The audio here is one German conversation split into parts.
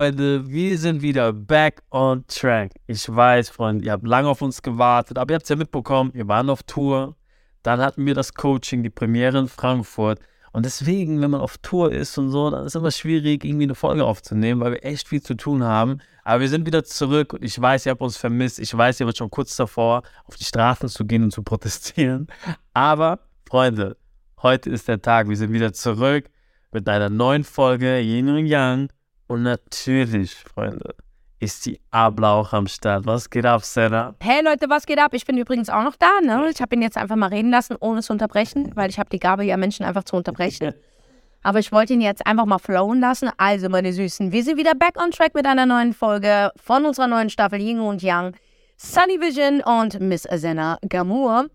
Freunde, wir sind wieder back on track. Ich weiß, Freunde, ihr habt lange auf uns gewartet, aber ihr habt es ja mitbekommen, wir waren auf Tour. Dann hatten wir das Coaching, die Premiere in Frankfurt. Und deswegen, wenn man auf Tour ist und so, dann ist es immer schwierig, irgendwie eine Folge aufzunehmen, weil wir echt viel zu tun haben. Aber wir sind wieder zurück und ich weiß, ihr habt uns vermisst. Ich weiß, ihr wart schon kurz davor, auf die Straßen zu gehen und zu protestieren. Aber, Freunde, heute ist der Tag. Wir sind wieder zurück mit einer neuen Folge Yin und Yang. Und natürlich, Freunde, ist die Ablauch am Start. Was geht ab, Sarah? Hey Leute, was geht ab? Ich bin übrigens auch noch da. Ne? Ich habe ihn jetzt einfach mal reden lassen, ohne zu unterbrechen, weil ich habe die Gabe, ja Menschen einfach zu unterbrechen. Aber ich wollte ihn jetzt einfach mal flowen lassen. Also, meine Süßen, wir sind wieder back on track mit einer neuen Folge von unserer neuen Staffel Yin und Yang, Sunny Vision und Miss Azena Gamour.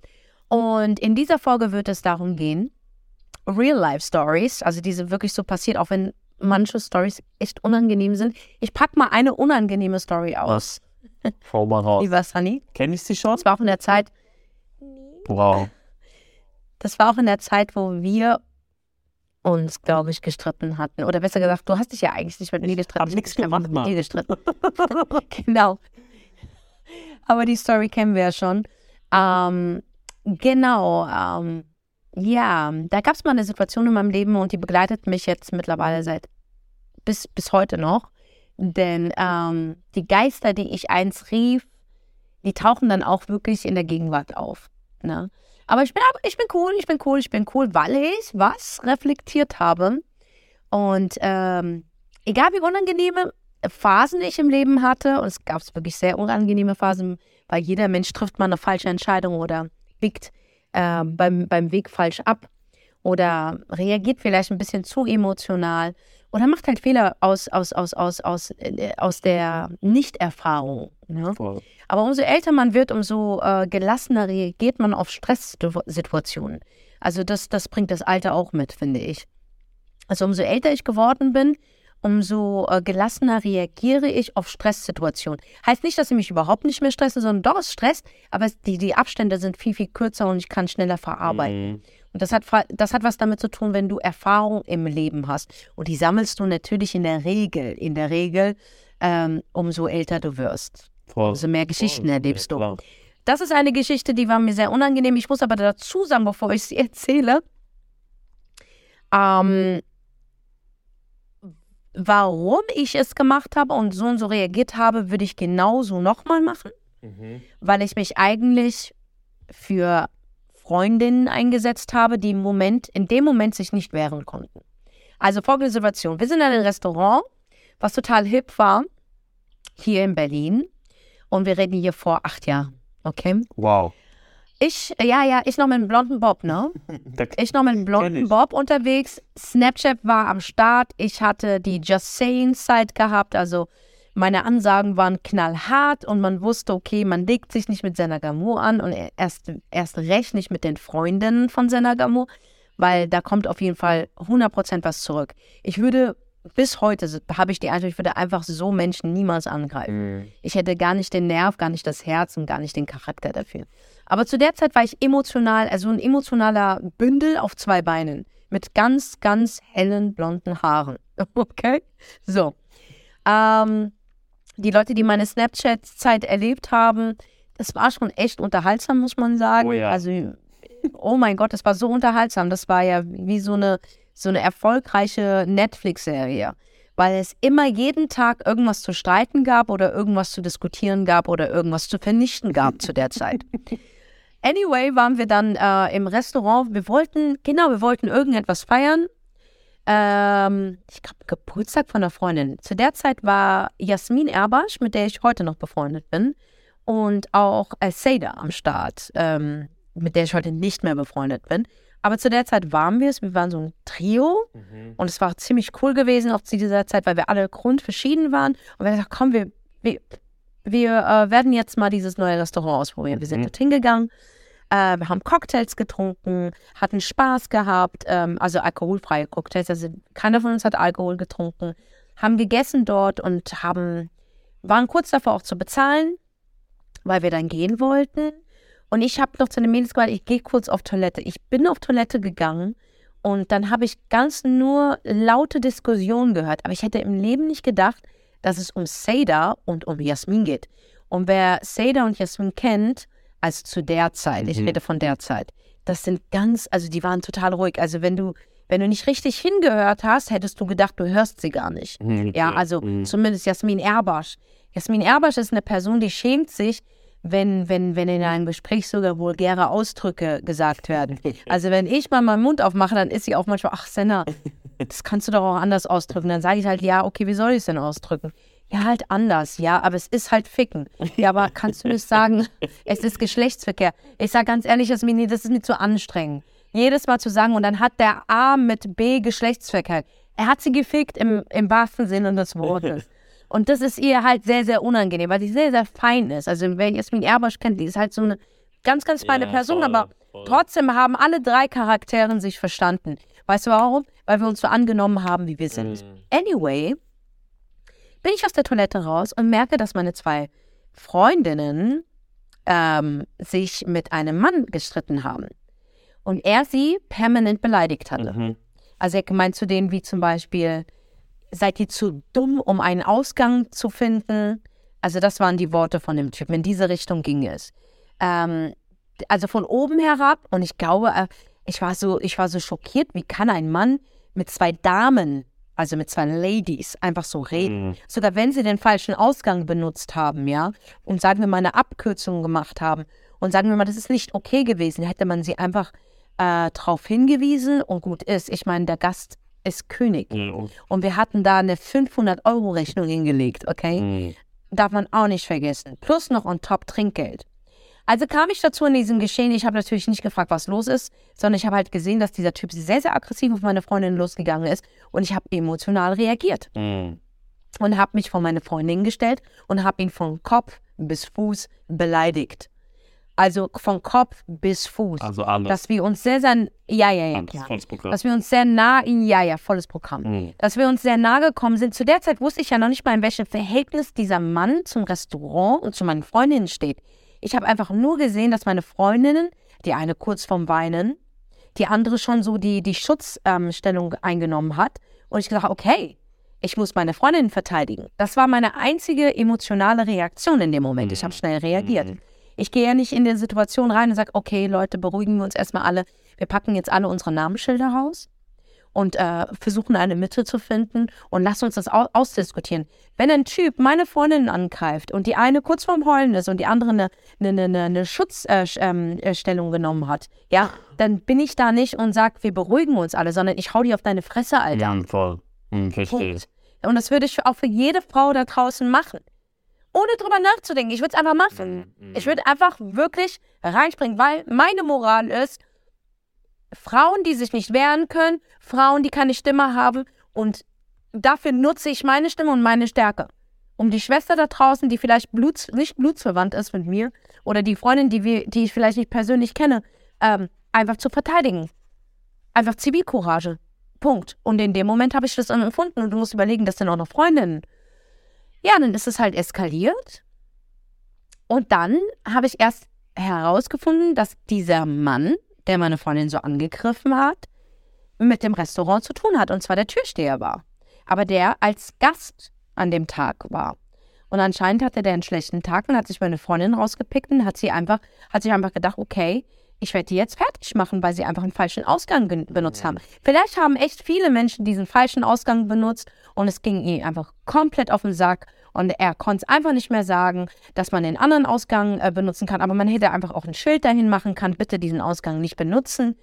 Und in dieser Folge wird es darum gehen, Real-Life-Stories, also diese wirklich so passiert, auch wenn manche Stories echt unangenehm sind. Ich packe mal eine unangenehme Story aus. Was? Schau mal raus. Lieber Sunny. Kenn ich sie schon? Das war auch in der Zeit, Wow. das war auch in der Zeit, wo wir uns, glaube ich, gestritten hatten. Oder besser gesagt, du hast dich ja eigentlich nicht mit mir gestritten. hab nix Ich hab gemacht, mit Mann. gestritten. genau. Aber die Story kennen wir ja schon. Ähm, genau. Ähm, ja, da gab es mal eine Situation in meinem Leben und die begleitet mich jetzt mittlerweile seit bis, bis heute noch. Denn ähm, die Geister, die ich einst rief, die tauchen dann auch wirklich in der Gegenwart auf. Ne? Aber ich bin, ich bin cool, ich bin cool, ich bin cool, weil ich was reflektiert habe. Und ähm, egal wie unangenehme Phasen ich im Leben hatte, und es gab wirklich sehr unangenehme Phasen, weil jeder Mensch trifft mal eine falsche Entscheidung oder biegt äh, beim, beim Weg falsch ab oder reagiert vielleicht ein bisschen zu emotional oder macht halt Fehler aus, aus, aus, aus, aus, äh, aus der Nichterfahrung. Ne? Voll. Aber umso älter man wird, umso äh, gelassener reagiert man auf Stresssituationen. Also das, das bringt das Alter auch mit, finde ich. Also umso älter ich geworden bin, umso äh, gelassener reagiere ich auf Stresssituationen. Heißt nicht, dass ich mich überhaupt nicht mehr stresse, sondern doch es stresst, aber es, die, die Abstände sind viel, viel kürzer und ich kann schneller verarbeiten. Mhm. Und das hat, das hat was damit zu tun, wenn du Erfahrung im Leben hast. Und die sammelst du natürlich in der Regel, in der Regel, ähm, umso älter du wirst. Voll. Umso mehr Geschichten Voll. erlebst Ja, du. klar. Das ist eine Geschichte, die war mir sehr unangenehm. Ich muss aber dazu sagen, bevor ich sie erzähle, ähm, warum ich es gemacht habe und so und so reagiert habe, würde ich genauso nochmal machen, Mhm. weil ich mich eigentlich für Freundinnen eingesetzt habe, die im Moment, in dem Moment sich nicht wehren konnten. Also folgende Situation. Wir sind in einem Restaurant, was total hip war, hier in Berlin. Und wir reden hier vor acht Jahren. Okay? Wow. Ich, ja, ja, ich noch mit einem blonden Bob, ne? Ich noch mit einem blonden. Bob unterwegs. Snapchat war am Start. Ich hatte die Just Saying Zeit gehabt. Also meine Ansagen waren knallhart und man wusste, okay, man legt sich nicht mit Senagamour an und erst, erst recht nicht mit den Freundinnen von Senagamour, weil da kommt auf jeden Fall 100% was zurück. Ich würde, bis heute habe ich die Eindruck, ich würde einfach so Menschen niemals angreifen. Mhm. Ich hätte gar nicht den Nerv, gar nicht das Herz und gar nicht den Charakter dafür. Aber zu der Zeit war ich emotional, also ein emotionaler Bündel auf zwei Beinen mit ganz, ganz hellen blonden Haaren. Okay? So. Ähm, die Leute, die meine Snapchat-Zeit erlebt haben, das war schon echt unterhaltsam, muss man sagen. Oh ja. Also, oh mein Gott, das war so unterhaltsam. Das war ja wie so eine, so eine erfolgreiche Netflix-Serie. Weil es immer jeden Tag irgendwas zu streiten gab oder irgendwas zu diskutieren gab oder irgendwas zu vernichten gab zu der Zeit. Anyway, waren wir dann äh, im Restaurant. Wir wollten, genau, wir wollten irgendetwas feiern. Ähm, ich glaube, Geburtstag von einer Freundin. Zu der Zeit war Jasmin Erbasch, mit der ich heute noch befreundet bin, und auch äh, Seda am Start, ähm, mit der ich heute nicht mehr befreundet bin. Aber zu der Zeit waren wir es. Wir waren so ein Trio Mhm. und es war ziemlich cool gewesen auch zu dieser Zeit, weil wir alle grundverschieden waren. Und wir haben gesagt, komm, wir, wir, wir äh, werden jetzt mal dieses neue Restaurant ausprobieren. Wir sind Mhm. dorthin gegangen. Äh, wir haben Cocktails getrunken, hatten Spaß gehabt, ähm, also alkoholfreie Cocktails. Also keiner von uns hat Alkohol getrunken, haben gegessen dort und haben, waren kurz davor auch zu bezahlen, weil wir dann gehen wollten. Und ich habe noch zu den Mädels gesagt, ich gehe kurz auf Toilette. Ich bin auf Toilette gegangen und dann habe ich ganz nur laute Diskussionen gehört. Aber ich hätte im Leben nicht gedacht, dass es um Seda und um Jasmin geht. Und wer Seda und Jasmin kennt, also zu der Zeit, ich Mhm. rede von der Zeit, das sind ganz, also die waren total ruhig. Also wenn du, wenn du nicht richtig hingehört hast, hättest du gedacht, du hörst sie gar nicht. Ja, also Mhm. zumindest Jasmin Erbasch. Jasmin Erbasch ist eine Person, die schämt sich, wenn, wenn, wenn in einem Gespräch sogar vulgäre Ausdrücke gesagt werden. Also wenn ich mal meinen Mund aufmache, dann ist sie auch manchmal, ach Senna, das kannst du doch auch anders ausdrücken. Dann sage ich halt, ja, okay, wie soll ich es denn ausdrücken? Ja, halt anders, ja, aber es ist halt Ficken. Ja, aber kannst du nicht sagen, es ist Geschlechtsverkehr? Ich sage ganz ehrlich, das ist mir zu anstrengend. Jedes Mal zu sagen, und dann hat der A mit B Geschlechtsverkehr. Er hat sie gefickt im, im wahrsten Sinne des Wortes. Und das ist ihr halt sehr, sehr unangenehm, weil sie sehr, sehr fein ist. Also wer Jasmin Erbasch kennt, die ist halt so eine ganz, ganz feine Ja, Person, voll, aber voll. trotzdem haben alle drei Charakteren sich verstanden. Weißt du warum? Weil wir uns so angenommen haben, wie wir sind. Mhm. Anyway, bin ich aus der Toilette raus und merke, dass meine zwei Freundinnen ähm, sich mit einem Mann gestritten haben. Und er sie permanent beleidigt hatte. Mhm. Also er gemeint zu denen wie zum Beispiel, seid ihr zu dumm, um einen Ausgang zu finden? Also das waren die Worte von dem Typen. In diese Richtung ging es. Ähm, also von oben herab und ich glaube, äh, ich war so, ich war so schockiert, wie kann ein Mann mit zwei Damen, also mit zwei Ladies, einfach so reden. Mhm. Sogar wenn sie den falschen Ausgang benutzt haben, ja, und sagen wir mal eine Abkürzung gemacht haben und sagen wir mal, das ist nicht okay gewesen, hätte man sie einfach äh, darauf hingewiesen und gut ist. Ich meine, der Gast ist König. Mhm. Und wir hatten da eine 500-Euro-Rechnung hingelegt, okay? Mhm. Darf man auch nicht vergessen. Plus noch on top Trinkgeld. Also kam ich dazu in diesem Geschehen. Ich habe natürlich nicht gefragt, was los ist, sondern ich habe halt gesehen, dass dieser Typ sehr, sehr aggressiv auf meine Freundin losgegangen ist. Und ich habe emotional reagiert Mhm. und habe mich vor meine Freundin gestellt und habe ihn von Kopf bis Fuß beleidigt. Also von Kopf bis Fuß. Also alles. Dass wir uns sehr, sehr, ja, ja, ja, alles volles Programm. Dass wir uns sehr nah, ja, ja, volles Programm. Mhm. Dass wir uns sehr nah gekommen sind. Zu der Zeit wusste ich ja noch nicht mal, in welchem Verhältnis dieser Mann zum Restaurant und zu meinen Freundinnen steht. Ich habe einfach nur gesehen, dass meine Freundinnen, die eine kurz vorm Weinen, die andere schon so die, die Schutzstellung ähm, eingenommen hat. Und ich gedacht, okay, ich muss meine Freundin verteidigen. Das war meine einzige emotionale Reaktion in dem Moment. Ich habe schnell reagiert. Ich gehe ja nicht in die Situation rein und sage, okay, Leute, beruhigen wir uns erstmal alle. Wir packen jetzt alle unsere Namensschilder raus und äh, versuchen eine Mitte zu finden und lassen uns das au ausdiskutieren. Wenn ein Typ meine Freundin angreift und die eine kurz vorm Heulen ist und die andere eine, eine, eine, eine Schutzstellung äh, ähm, Stellung genommen hat, ja, dann bin ich da nicht und sage, wir beruhigen uns alle, sondern ich hau die auf deine Fresse, Alter. Ja, voll. Mhm, verstehe. Und das würde ich auch für jede Frau da draußen machen. Ohne drüber nachzudenken. Ich würde es einfach machen. Mhm. Ich würde einfach wirklich reinspringen, weil meine Moral ist, Frauen, die sich nicht wehren können, Frauen, die keine Stimme haben und dafür nutze ich meine Stimme und meine Stärke. Um die Schwester da draußen, die vielleicht bluts, nicht blutsverwandt ist mit mir oder die Freundin, die, wir, die ich vielleicht nicht persönlich kenne, ähm, einfach zu verteidigen. Einfach Zivilcourage. Punkt. Und in dem Moment habe ich das empfunden und du musst überlegen, das sind auch noch Freundinnen. Ja, dann ist es halt eskaliert. Und dann habe ich erst herausgefunden, dass dieser Mann, der meine Freundin so angegriffen hat, mit dem Restaurant zu tun hat. Und zwar der Türsteher war. Aber der als Gast an dem Tag war. Und anscheinend hatte der einen schlechten Tag und hat sich meine Freundin rausgepickt und hat sie einfach, hat sich einfach gedacht, okay, ich werde die jetzt fertig machen, weil sie einfach einen falschen Ausgang benutzt haben. Vielleicht haben echt viele Menschen diesen falschen Ausgang benutzt und es ging ihm einfach komplett auf den Sack und er konnte es einfach nicht mehr sagen, dass man den anderen Ausgang äh, benutzen kann, aber man hätte einfach auch ein Schild dahin machen kann, bitte diesen Ausgang nicht benutzen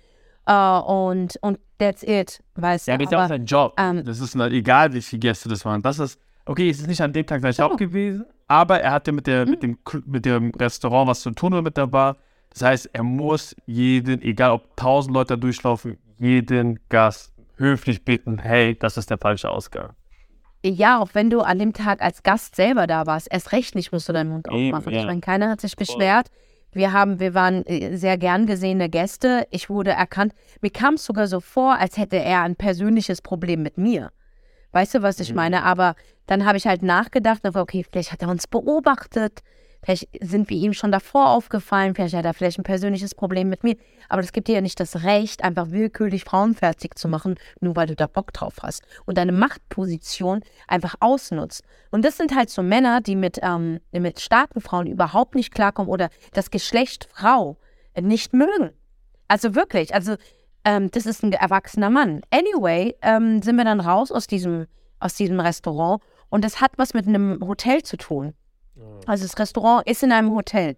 äh, und, und that's it, weißt Ja, du. das ist ja auch sein Job. ähm, das ist halt egal, wie viele Gäste das waren. Das ist, okay, es ist nicht an dem Tag sein Job gewesen, aber er hatte mit, der, Mhm. mit, dem, Cl- mit dem Restaurant was zu tun oder mit der Bar. Das heißt, er muss jeden, egal ob tausend Leute durchlaufen, jeden Gast höflich bitten, hey, das ist der falsche Ausgang. Ja, auch wenn du an dem Tag als Gast selber da warst, erst recht nicht musst du deinen Mund Eben, aufmachen. ja. Ich meine, keiner hat sich beschwert. Wir haben, wir waren äh, sehr gern gesehene Gäste. Ich wurde erkannt. Mir kam es sogar so vor, als hätte er ein persönliches Problem mit mir. Weißt du, was ich Mhm. meine? Aber dann habe ich halt nachgedacht, und okay, vielleicht hat er uns beobachtet. Vielleicht sind wir ihm schon davor aufgefallen, vielleicht hat er vielleicht ein persönliches Problem mit mir. Aber das gibt dir ja nicht das Recht, einfach willkürlich Frauen fertig zu machen, nur weil du da Bock drauf hast. Und deine Machtposition einfach ausnutzt. Und das sind halt so Männer, die mit, ähm, mit starken Frauen überhaupt nicht klarkommen oder das Geschlecht Frau nicht mögen. Also wirklich, also ähm, das ist ein erwachsener Mann. Anyway, ähm, sind wir dann raus aus diesem, aus diesem Restaurant und das hat was mit einem Hotel zu tun. Also das Restaurant ist in einem Hotel.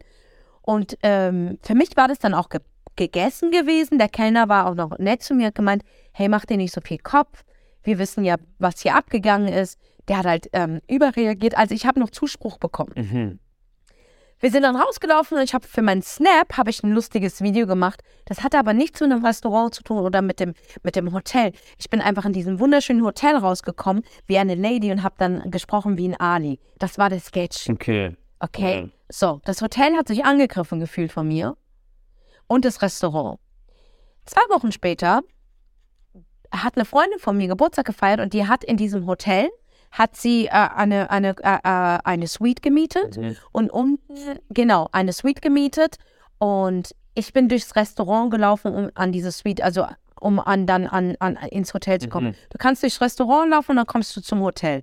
Und ähm, für mich war das dann auch ge gegessen gewesen. Der Kellner war auch noch nett zu mir und gemeint, hey, mach dir nicht so viel Kopf. Wir wissen ja, was hier abgegangen ist. Der hat halt ähm, überreagiert. Also ich habe noch Zuspruch bekommen. Mhm. Wir sind dann rausgelaufen und ich habe für meinen Snap habe ich ein lustiges Video gemacht. Das hatte aber nichts mit einem Restaurant zu tun oder mit dem, mit dem Hotel. Ich bin einfach in diesem wunderschönen Hotel rausgekommen wie eine Lady und habe dann gesprochen wie ein Ali. Das war der Sketch. Okay. Okay. Ja. So, das Hotel hat sich angegriffen gefühlt von mir und das Restaurant. Zwei Wochen später hat eine Freundin von mir Geburtstag gefeiert und die hat in diesem Hotel hat sie äh, eine, eine, äh, äh, eine Suite gemietet Mhm. und unten, genau, eine Suite gemietet und ich bin durchs Restaurant gelaufen, um an diese Suite, also um an, dann an, an, ins Hotel zu kommen. Mhm. Du kannst durchs Restaurant laufen und dann kommst du zum Hotel.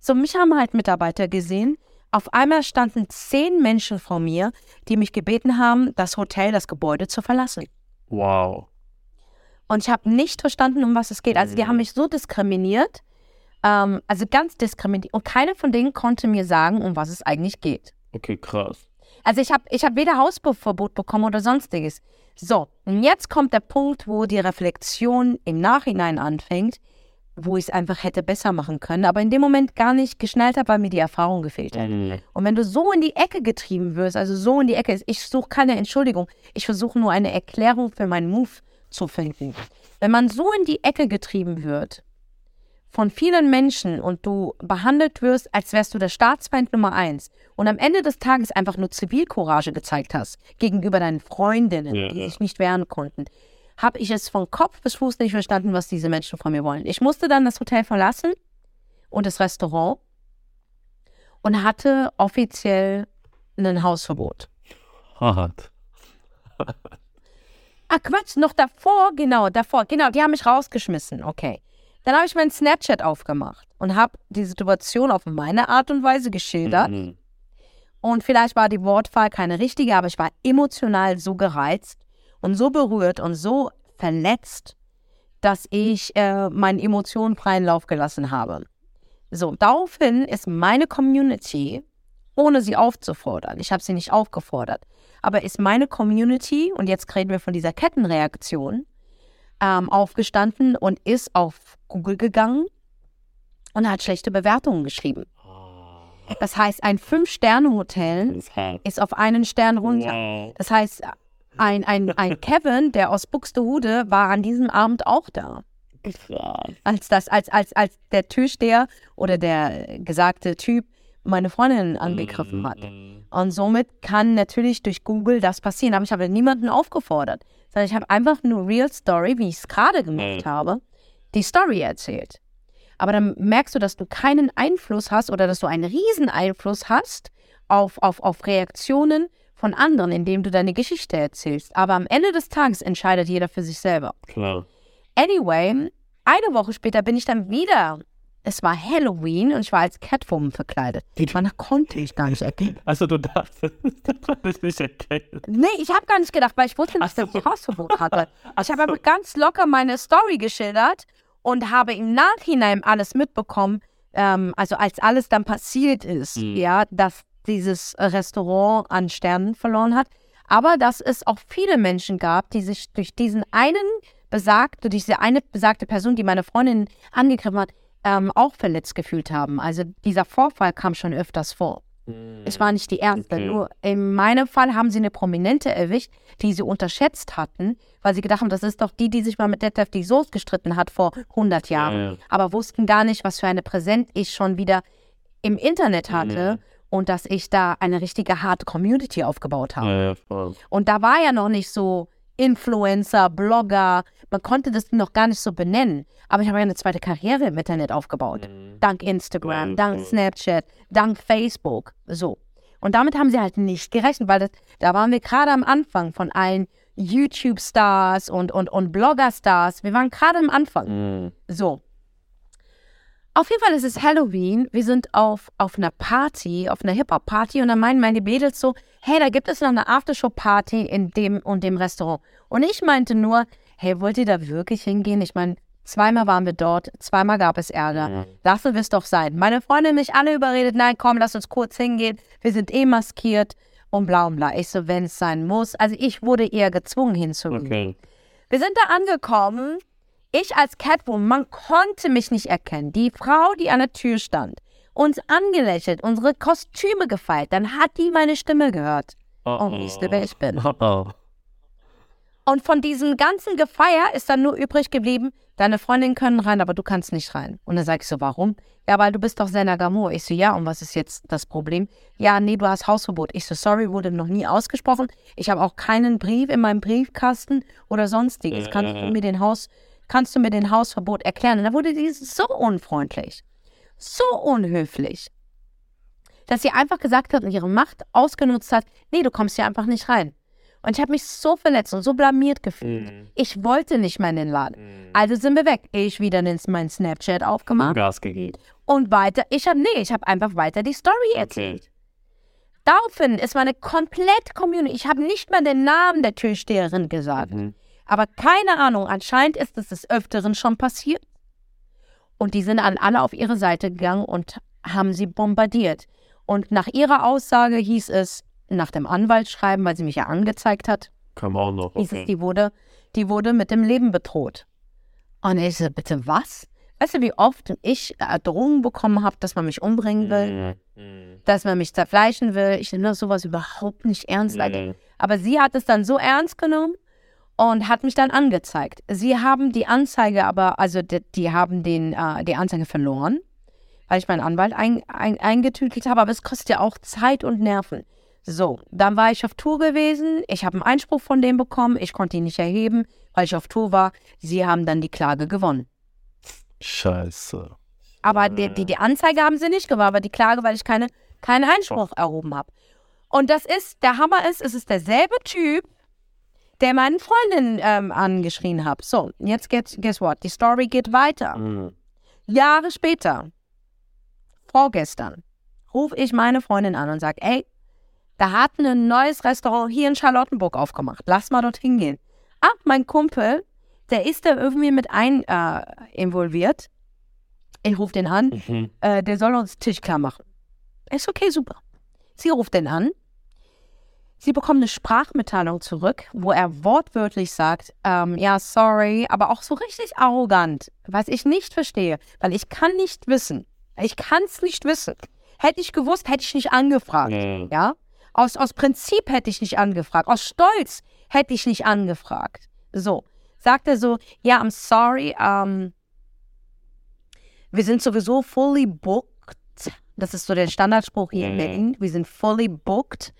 So, mich haben halt Mitarbeiter gesehen. Auf einmal standen zehn Menschen vor mir, die mich gebeten haben, das Hotel, das Gebäude zu verlassen. Wow. Und ich habe nicht verstanden, um was es geht. Also die haben mich so diskriminiert, ähm, also ganz diskriminiert. Und keiner von denen konnte mir sagen, um was es eigentlich geht. Okay, krass. Also ich habe ich hab weder Hausverbot bekommen oder sonstiges. So, und jetzt kommt der Punkt, wo die Reflexion im Nachhinein anfängt, wo ich es einfach hätte besser machen können, aber in dem Moment gar nicht geschnallt habe, weil mir die Erfahrung gefehlt hat. Mhm. Und wenn du so in die Ecke getrieben wirst, also so in die Ecke, ich suche keine Entschuldigung, ich versuche nur eine Erklärung für meinen Move zu finden. Wenn man so in die Ecke getrieben wird von vielen Menschen und du behandelt wirst, als wärst du der Staatsfeind Nummer eins und am Ende des Tages einfach nur Zivilcourage gezeigt hast gegenüber deinen Freundinnen, Ja, die sich nicht wehren konnten, habe ich es von Kopf bis Fuß nicht verstanden, was diese Menschen von mir wollen. Ich musste dann das Hotel verlassen und das Restaurant und hatte offiziell ein Hausverbot. Hart. Ah, Quatsch, noch davor, genau, davor, genau, die haben mich rausgeschmissen, okay. Dann habe ich meinen Snapchat aufgemacht und habe die Situation auf meine Art und Weise geschildert. Mhm. Und vielleicht war die Wortwahl keine richtige, aber ich war emotional so gereizt und so berührt und so verletzt, dass ich äh, meinen Emotionen freien Lauf gelassen habe. So, daraufhin ist meine Community, ohne sie aufzufordern, ich habe sie nicht aufgefordert, aber ist meine Community, und jetzt reden wir von dieser Kettenreaktion, ähm, aufgestanden und ist auf Google gegangen und hat schlechte Bewertungen geschrieben. Ah, Das heißt, ein Fünf-Sterne-Hotel ist auf einen Stern runter. Das heißt, ein, ein, ein Kevin, der aus Buxtehude, war an diesem Abend auch da. Als, das, als, als, als der Türsteher oder der gesagte Typ meine Freundin angegriffen hat. Mhm. Und somit kann natürlich durch Google das passieren. Aber ich habe niemanden aufgefordert, sondern ich habe einfach nur Real Story, wie ich es gerade gemacht Mhm. habe, die Story erzählt. Aber dann merkst du, dass du keinen Einfluss hast oder dass du einen riesen Einfluss hast auf, auf, auf Reaktionen von anderen, indem du deine Geschichte erzählst. Aber am Ende des Tages entscheidet jeder für sich selber. Klar. Anyway, eine Woche später bin ich dann wieder. Es war Halloween und ich war als Catwoman verkleidet. Man konnte ich gar nicht erkennen. Also du dachtest, konnte ich nicht erkennen. Nee, ich habe gar nicht gedacht, weil ich wusste nicht, dass ich Hausverbot hatte. Ich habe aber ganz locker meine Story geschildert und habe im Nachhinein alles mitbekommen, ähm, also als alles dann passiert ist, Mhm. ja, dass dieses Restaurant an Sternen verloren hat. Aber dass es auch viele Menschen gab, die sich durch diesen einen besagte, durch diese eine besagte Person, die meine Freundin angegriffen hat, ähm, auch verletzt gefühlt haben. Also dieser Vorfall kam schon öfters vor. Es war nicht die erste. Okay. Nur in meinem Fall haben sie eine Prominente erwischt, die sie unterschätzt hatten, weil sie gedacht haben, das ist doch die, die sich mal mit Detlef die Soße gestritten hat vor 100 Jahren. Ja, ja. Aber wussten gar nicht, was für eine Präsenz ich schon wieder im Internet hatte und dass ich da eine richtige harte Community aufgebaut habe. Ja, ja. Und da war ja noch nicht so Influencer, Blogger, man konnte das noch gar nicht so benennen. Aber ich habe ja eine zweite Karriere im Internet aufgebaut. Dank Instagram, Ja, dank. Snapchat, dank Facebook. So. Und damit haben sie halt nicht gerechnet, weil das, da waren wir gerade am Anfang von allen YouTube-Stars und, und, und Blogger-Stars. Wir waren gerade am Anfang. Mhm. So. Auf jeden Fall ist es Halloween. Wir sind auf, auf einer Party, auf einer Hip-Hop-Party und dann meinen meine Mädels so, hey, da gibt es noch eine Aftershow-Party in dem und dem Restaurant. Und ich meinte nur, hey, wollt ihr da wirklich hingehen? Ich meine, zweimal waren wir dort, zweimal gab es Ärger. Mhm. Lassen wir es doch sein. Meine Freundin mich alle überredet, nein, komm, lass uns kurz hingehen. Wir sind eh maskiert und bla und bla. Ich so, wenn es sein muss. Also ich wurde eher gezwungen hinzugehen. Okay. Wir sind da angekommen. Ich als Catwoman, man konnte mich nicht erkennen. Die Frau, die an der Tür stand, uns angelächelt, unsere Kostüme gefeilt, dann hat die meine Stimme gehört. Oh, Und wusste, wer ich bin. Oh, oh. Und von diesem ganzen Gefeier ist dann nur übrig geblieben, deine Freundinnen können rein, aber du kannst nicht rein. Und dann sag ich so, warum? Ja, weil du bist doch Senna Gamur. Ich so, ja, und was ist jetzt das Problem? Ja, nee, du hast Hausverbot. Ich so, sorry, wurde noch nie ausgesprochen. Ich habe auch keinen Brief in meinem Briefkasten oder sonstiges. Kannst du mir den Haus, kannst du mir den Hausverbot erklären? Und da wurde die so unfreundlich, so unhöflich, dass sie einfach gesagt hat und ihre Macht ausgenutzt hat, nee, du kommst hier einfach nicht rein. Und ich habe mich so verletzt und so blamiert gefühlt. Mhm. Ich wollte nicht mehr in den Laden. Also sind wir weg. Ich wieder den- mein Snapchat aufgemacht Gas gegeben. und weiter. Ich habe, nee, ich habe einfach weiter die Story erzählt. Daraufhin ist meine komplett Community. Ich habe nicht mal den Namen der Türsteherin gesagt. Mhm. Aber keine Ahnung, anscheinend ist es des Öfteren schon passiert. Und die sind dann alle auf ihre Seite gegangen und haben sie bombardiert. Und nach ihrer Aussage hieß es, nach dem Anwaltsschreiben, weil sie mich ja angezeigt hat, Kam auch noch. hieß es, die wurde, die wurde mit dem Leben bedroht. Und ich so, bitte was? Weißt du, wie oft ich Drohungen bekommen habe, dass man mich umbringen will, Mhm. dass man mich zerfleischen will? Ich nehme sowas überhaupt nicht ernst. Leute. Mhm. Aber sie hat es dann so ernst genommen und hat mich dann angezeigt. Sie haben die Anzeige aber, also die, die haben den, äh, die Anzeige verloren, weil ich meinen Anwalt ein, ein, eingetütelt habe. Aber es kostet ja auch Zeit und Nerven. So, dann war ich auf Tour gewesen. Ich habe einen Einspruch von dem bekommen. Ich konnte ihn nicht erheben, weil ich auf Tour war. Sie haben dann die Klage gewonnen. Scheiße. Aber die, die, die Anzeige haben sie nicht gewonnen, aber die Klage, weil ich keine, keinen Einspruch erhoben habe. Und das ist, der Hammer ist, es ist derselbe Typ, der meinen Freundin ähm, angeschrien hat. So, jetzt geht's, guess what? Die Story geht weiter. Mhm. Jahre später, vorgestern, rufe ich meine Freundin an und sage, ey, da hat ein neues Restaurant hier in Charlottenburg aufgemacht. Lass mal dorthin gehen. Ah, mein Kumpel, der ist da irgendwie mit ein äh, involviert. Ich rufe den an, Mhm. äh, der soll uns Tisch klar machen. Ist okay, super. Sie ruft den an. Sie bekommt eine Sprachmitteilung zurück, wo er wortwörtlich sagt, ähm, ja, sorry, aber auch so richtig arrogant, was ich nicht verstehe, weil ich kann nicht wissen. Ich kann es nicht wissen. Hätte ich gewusst, hätte ich nicht angefragt. Mhm. Ja? Aus, aus Prinzip hätte ich nicht angefragt. Aus Stolz hätte ich nicht angefragt. So. Sagt er so, ja, I'm sorry, ähm, wir sind sowieso fully booked. Das ist so der Standardspruch hier in Mhm. Berlin. Wir sind fully booked.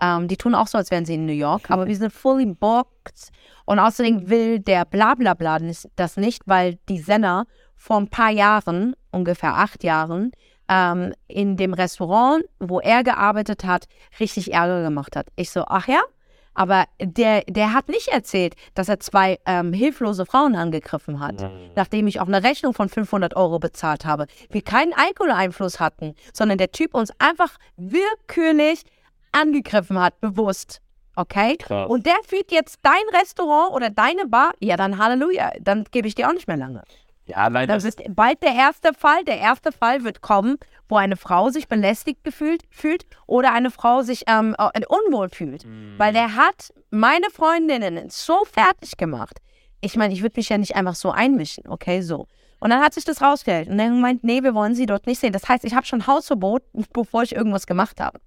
Ähm, die tun auch so, als wären sie in New York, aber wir sind fully booked. Und außerdem will der Blablabla das nicht, weil die Senna vor ein paar Jahren, ungefähr acht Jahren, ähm, in dem Restaurant, wo er gearbeitet hat, richtig Ärger gemacht hat. Ich so, ach ja? Aber der, der hat nicht erzählt, dass er zwei ähm, hilflose Frauen angegriffen hat, Mhm. nachdem ich auch eine Rechnung von 500 Euro bezahlt habe. Wir keinen Alkoholeinfluss hatten, sondern der Typ uns einfach willkürlich angegriffen hat, bewusst. Okay? Krass. Und der führt jetzt dein Restaurant oder deine Bar, ja dann Halleluja, dann gebe ich dir auch nicht mehr lange. Ja, leider. Dann wird bald der erste Fall, der erste Fall wird kommen, wo eine Frau sich belästigt gefühlt fühlt oder eine Frau sich ähm, äh, unwohl fühlt. Weil der hat meine Freundinnen so fertig gemacht. Ich meine, ich würde mich ja nicht einfach so einmischen, okay, so. Und dann hat sich das rausgestellt. Und dann meint, nee, wir wollen sie dort nicht sehen. Das heißt, ich habe schon Hausverbot, bevor ich irgendwas gemacht habe.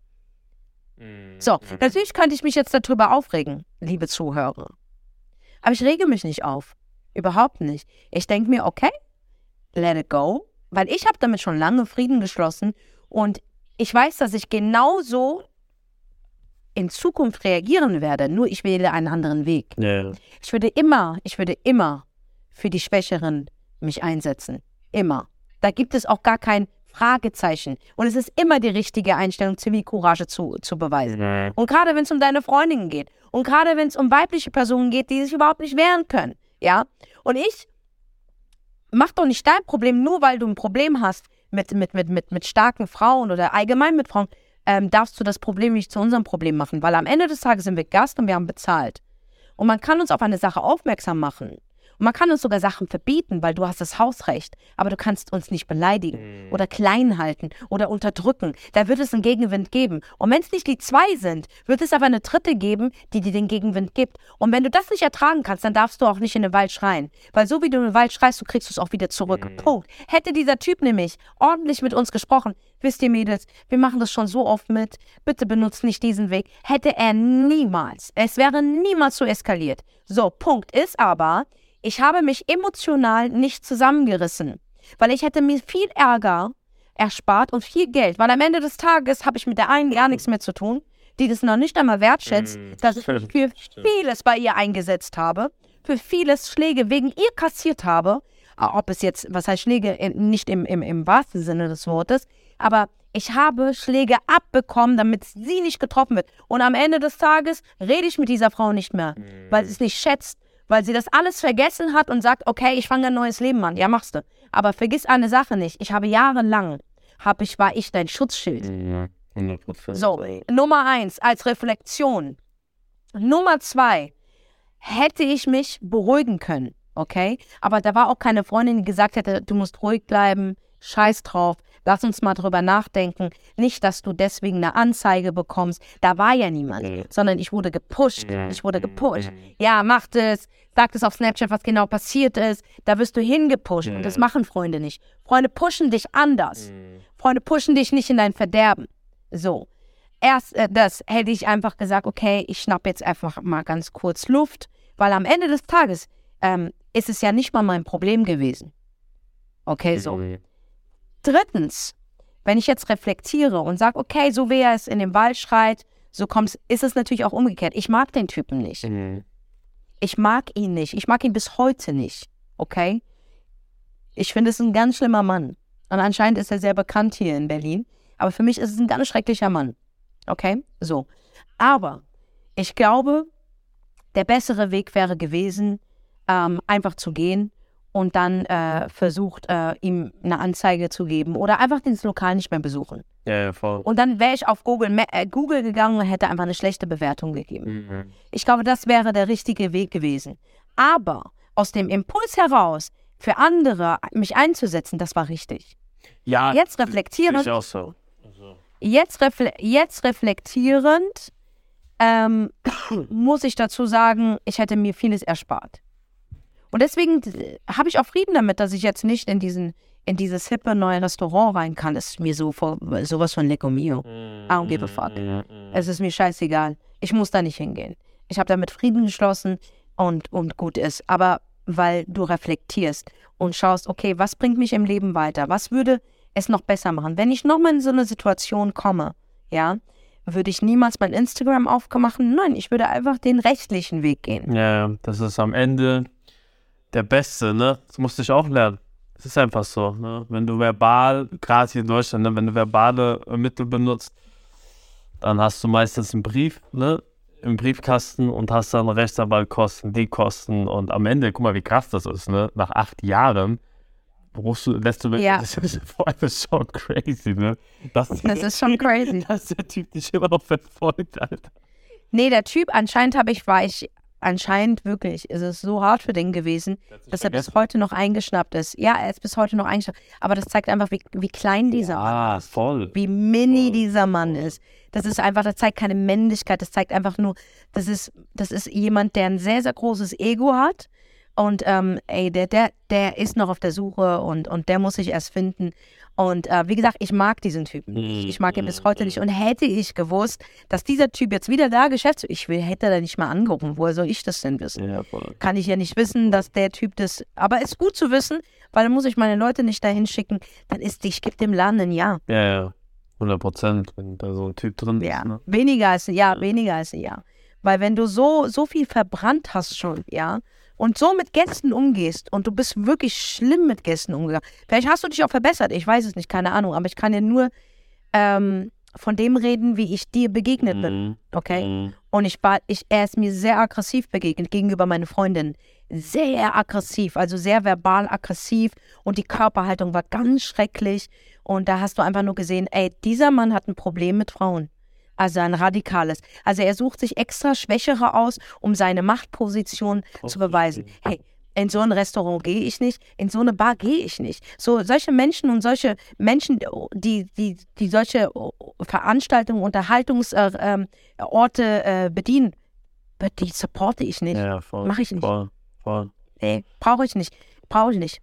Mhm. So, natürlich könnte ich mich jetzt darüber aufregen, liebe Zuhörer. Aber ich rege mich nicht auf. Überhaupt nicht. Ich denke mir, okay, let it go. Weil ich habe damit schon lange Frieden geschlossen und ich weiß, dass ich genauso in Zukunft reagieren werde. Nur ich wähle einen anderen Weg. Ja. Ich würde immer, ich würde immer für die Schwächeren mich einsetzen. Immer. Da gibt es auch gar kein Fragezeichen. Und es ist immer die richtige Einstellung, Zivilcourage zu, zu beweisen. Mhm. Und gerade wenn es um deine Freundinnen geht und gerade wenn es um weibliche Personen geht, die sich überhaupt nicht wehren können, ja. Und ich mach doch nicht dein Problem, nur weil du ein Problem hast mit, mit, mit, mit, mit starken Frauen oder allgemein mit Frauen, ähm, darfst du das Problem nicht zu unserem Problem machen, weil am Ende des Tages sind wir Gast und wir haben bezahlt. Und man kann uns auf eine Sache aufmerksam machen. Und man kann uns sogar Sachen verbieten, weil du hast das Hausrecht, aber du kannst uns nicht beleidigen oder klein halten oder unterdrücken. Da wird es einen Gegenwind geben. Und wenn es nicht die zwei sind, wird es aber eine dritte geben, die dir den Gegenwind gibt. Und wenn du das nicht ertragen kannst, dann darfst du auch nicht in den Wald schreien. Weil so wie du in den Wald schreist, so kriegst du es auch wieder zurück. Punkt. Hätte dieser Typ nämlich ordentlich mit uns gesprochen, wisst ihr Mädels, wir machen das schon so oft mit, bitte benutzt nicht diesen Weg, hätte er niemals, es wäre niemals so eskaliert. So, Punkt ist aber, ich habe mich emotional nicht zusammengerissen, weil ich hätte mir viel Ärger erspart und viel Geld, weil am Ende des Tages habe ich mit der einen gar nichts mehr zu tun, die das noch nicht einmal wertschätzt, Mm, dass ich für stimmt. vieles bei ihr eingesetzt habe, für vieles Schläge wegen ihr kassiert habe, Ah, ob es jetzt, was heißt Schläge, in- nicht im, im, im wahrsten Sinne des Wortes, aber ich habe Schläge abbekommen, damit sie nicht getroffen wird. Und am Ende des Tages rede ich mit dieser Frau nicht mehr, weil sie es nicht schätzt, weil sie das alles vergessen hat und sagt, okay, ich fange ein neues Leben an. Ja, machst du. Aber vergiss eine Sache nicht. Ich habe jahrelang, hab ich, war ich dein Schutzschild. Ja, 100 Prozent. So, Nummer eins als Reflexion. Nummer zwei, hätte ich mich beruhigen können, okay? Aber da war auch keine Freundin, die gesagt hätte, du musst ruhig bleiben, scheiß drauf, lass uns mal drüber nachdenken. Nicht, dass du deswegen eine Anzeige bekommst. Da war ja niemand, Mhm. sondern ich wurde gepusht. Mhm. Ich wurde gepusht. Mhm. Ja, mach das, sag das auf Snapchat, was genau passiert ist. Da wirst du hingepusht. Und das machen Freunde nicht. Freunde pushen dich anders. Freunde pushen dich nicht in dein Verderben. So. Erst äh, das hätte ich einfach gesagt, okay, ich schnapp jetzt einfach mal ganz kurz Luft, weil am Ende des Tages ähm, ist es ja nicht mal mein Problem gewesen. Okay, so. Drittens, wenn ich jetzt reflektiere und sage, okay, so wie er es in dem Wald schreit, so kommt's, ist es natürlich auch umgekehrt. Ich mag den Typen nicht. Mhm. Ich mag ihn nicht. Ich mag ihn bis heute nicht. Okay? Ich finde es ein ganz schlimmer Mann. Und anscheinend ist er sehr bekannt hier in Berlin. Aber für mich ist es ein ganz schrecklicher Mann. Okay? So. Aber ich glaube, der bessere Weg wäre gewesen, ähm, einfach zu gehen und dann äh, versucht, äh, ihm eine Anzeige zu geben oder einfach das Lokal nicht mehr besuchen. Ja, ja, voll. Und dann wäre ich auf Google, äh, Google gegangen und hätte einfach eine schlechte Bewertung gegeben. Mhm. Ich glaube, das wäre der richtige Weg gewesen. Aber aus dem Impuls heraus, für andere mich einzusetzen, das war richtig. Ja, Jetzt reflektierend, ich auch so. Also, jetzt, refle jetzt reflektierend ähm, muss ich dazu sagen, ich hätte mir vieles erspart. Und deswegen habe ich auch Frieden damit, dass ich jetzt nicht in diesen in dieses hippe neue Restaurant rein kann. Das ist mir so vor, sowas von Lecco Mio. I don't give a fuck. Mhm. Es ist mir scheißegal. Ich muss da nicht hingehen. Ich habe damit Frieden geschlossen und, und gut ist. Aber weil du reflektierst und schaust, okay, was bringt mich im Leben weiter? Was würde es noch besser machen? Wenn ich nochmal in so eine Situation komme, ja, würde ich niemals mein Instagram aufmachen. Nein, ich würde einfach den rechtlichen Weg gehen. Ja, das ist am Ende der Beste, ne? Das musste ich auch lernen. Es ist einfach so, ne? Wenn du verbal, gerade hier in Deutschland, ne? wenn du verbale äh, Mittel benutzt, dann hast du meistens einen Brief, ne? Im Briefkasten und hast dann Rechtsanwaltkosten, die Kosten und am Ende, guck mal, wie krass das ist, ne? Nach acht Jahren brauchst du, lässt du wirklich, Ja. das ist schon crazy, ne? Dass, Das ist schon crazy. dass der Typ dich immer noch verfolgt, Alter. Nee, der Typ, anscheinend habe ich, war ich, anscheinend wirklich, ist es so hart für den gewesen, dass er bis heute noch eingeschnappt ist. Ja, er ist bis heute noch eingeschnappt. Aber das zeigt einfach, wie, wie klein dieser Mann Ah, voll. wie mini dieser Mann ist. Das ist einfach, das zeigt keine Männlichkeit, das zeigt einfach nur, das ist, das ist jemand, der ein sehr, sehr großes Ego hat. Und ähm, ey, der, der, der ist noch auf der Suche und, und der muss sich erst finden. Und äh, wie gesagt, ich mag diesen Typen nicht. Ich mag ihn bis heute nicht. Und hätte ich gewusst, dass dieser Typ jetzt wieder da Geschäfts... Ich will, hätte da nicht mal angerufen. Woher soll ich das denn wissen? Ja. Kann ich ja nicht wissen, dass der Typ das... Aber ist gut zu wissen, weil dann muss ich meine Leute nicht dahin schicken. Dann ist, ich gebe dem Laden ein Ja. Ja, ja. 100 Prozent, wenn da so ein Typ drin ist. Ja, Ne? weniger als ein Jahr, weniger als ein Jahr. Weil wenn du so, so viel verbrannt hast schon, ja, und so mit Gästen umgehst und du bist wirklich schlimm mit Gästen umgegangen, vielleicht hast du dich auch verbessert, ich weiß es nicht, keine Ahnung, aber ich kann dir nur ähm, von dem reden, wie ich dir begegnet bin, Mhm. okay? Mhm. Und ich war, ich, er ist mir sehr aggressiv begegnet gegenüber meiner Freundin. Sehr aggressiv, also sehr verbal aggressiv. Und die Körperhaltung war ganz schrecklich. Und da hast du einfach nur gesehen, ey, dieser Mann hat ein Problem mit Frauen. Also ein radikales. Also er sucht sich extra Schwächere aus, um seine Machtposition zu beweisen. Hey, in so ein Restaurant gehe ich nicht, in so eine Bar gehe ich nicht. So solche Menschen und solche Menschen, die, die, die solche Veranstaltungen, Unterhaltungsorte äh, ähm, äh, bedienen, die supporte ich nicht. Ja, voll. Mach ich nicht. Voll, voll. Nee, brauche ich nicht. Brauche ich nicht.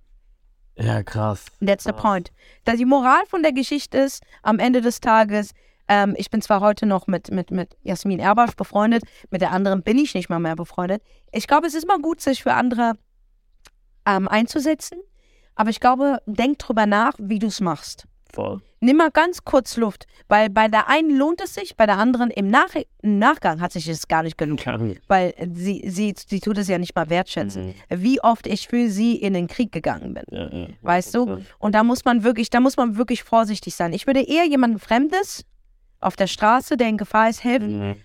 Ja, krass. That's the Krass. point. Da die Moral von der Geschichte ist, am Ende des Tages, ähm, ich bin zwar heute noch mit, mit, mit Jasmin Erbasch befreundet, mit der anderen bin ich nicht mal mehr befreundet. Ich glaube, es ist mal gut, sich für andere ähm, einzusetzen, aber ich glaube, denk drüber nach, wie du es machst. Voll. Nimm mal ganz kurz Luft, weil bei der einen lohnt es sich, bei der anderen im, Nach im Nachgang hat sich es gar nicht Kann. weil sie, sie, sie tut es ja nicht mal wertschätzen. Mhm. Wie oft ich für sie in den Krieg gegangen bin. Ja, ja. Weißt du? Und da muss man wirklich, da muss man wirklich vorsichtig sein. Ich würde eher jemanden Fremdes auf der Straße, der in Gefahr ist, helfen, Mhm.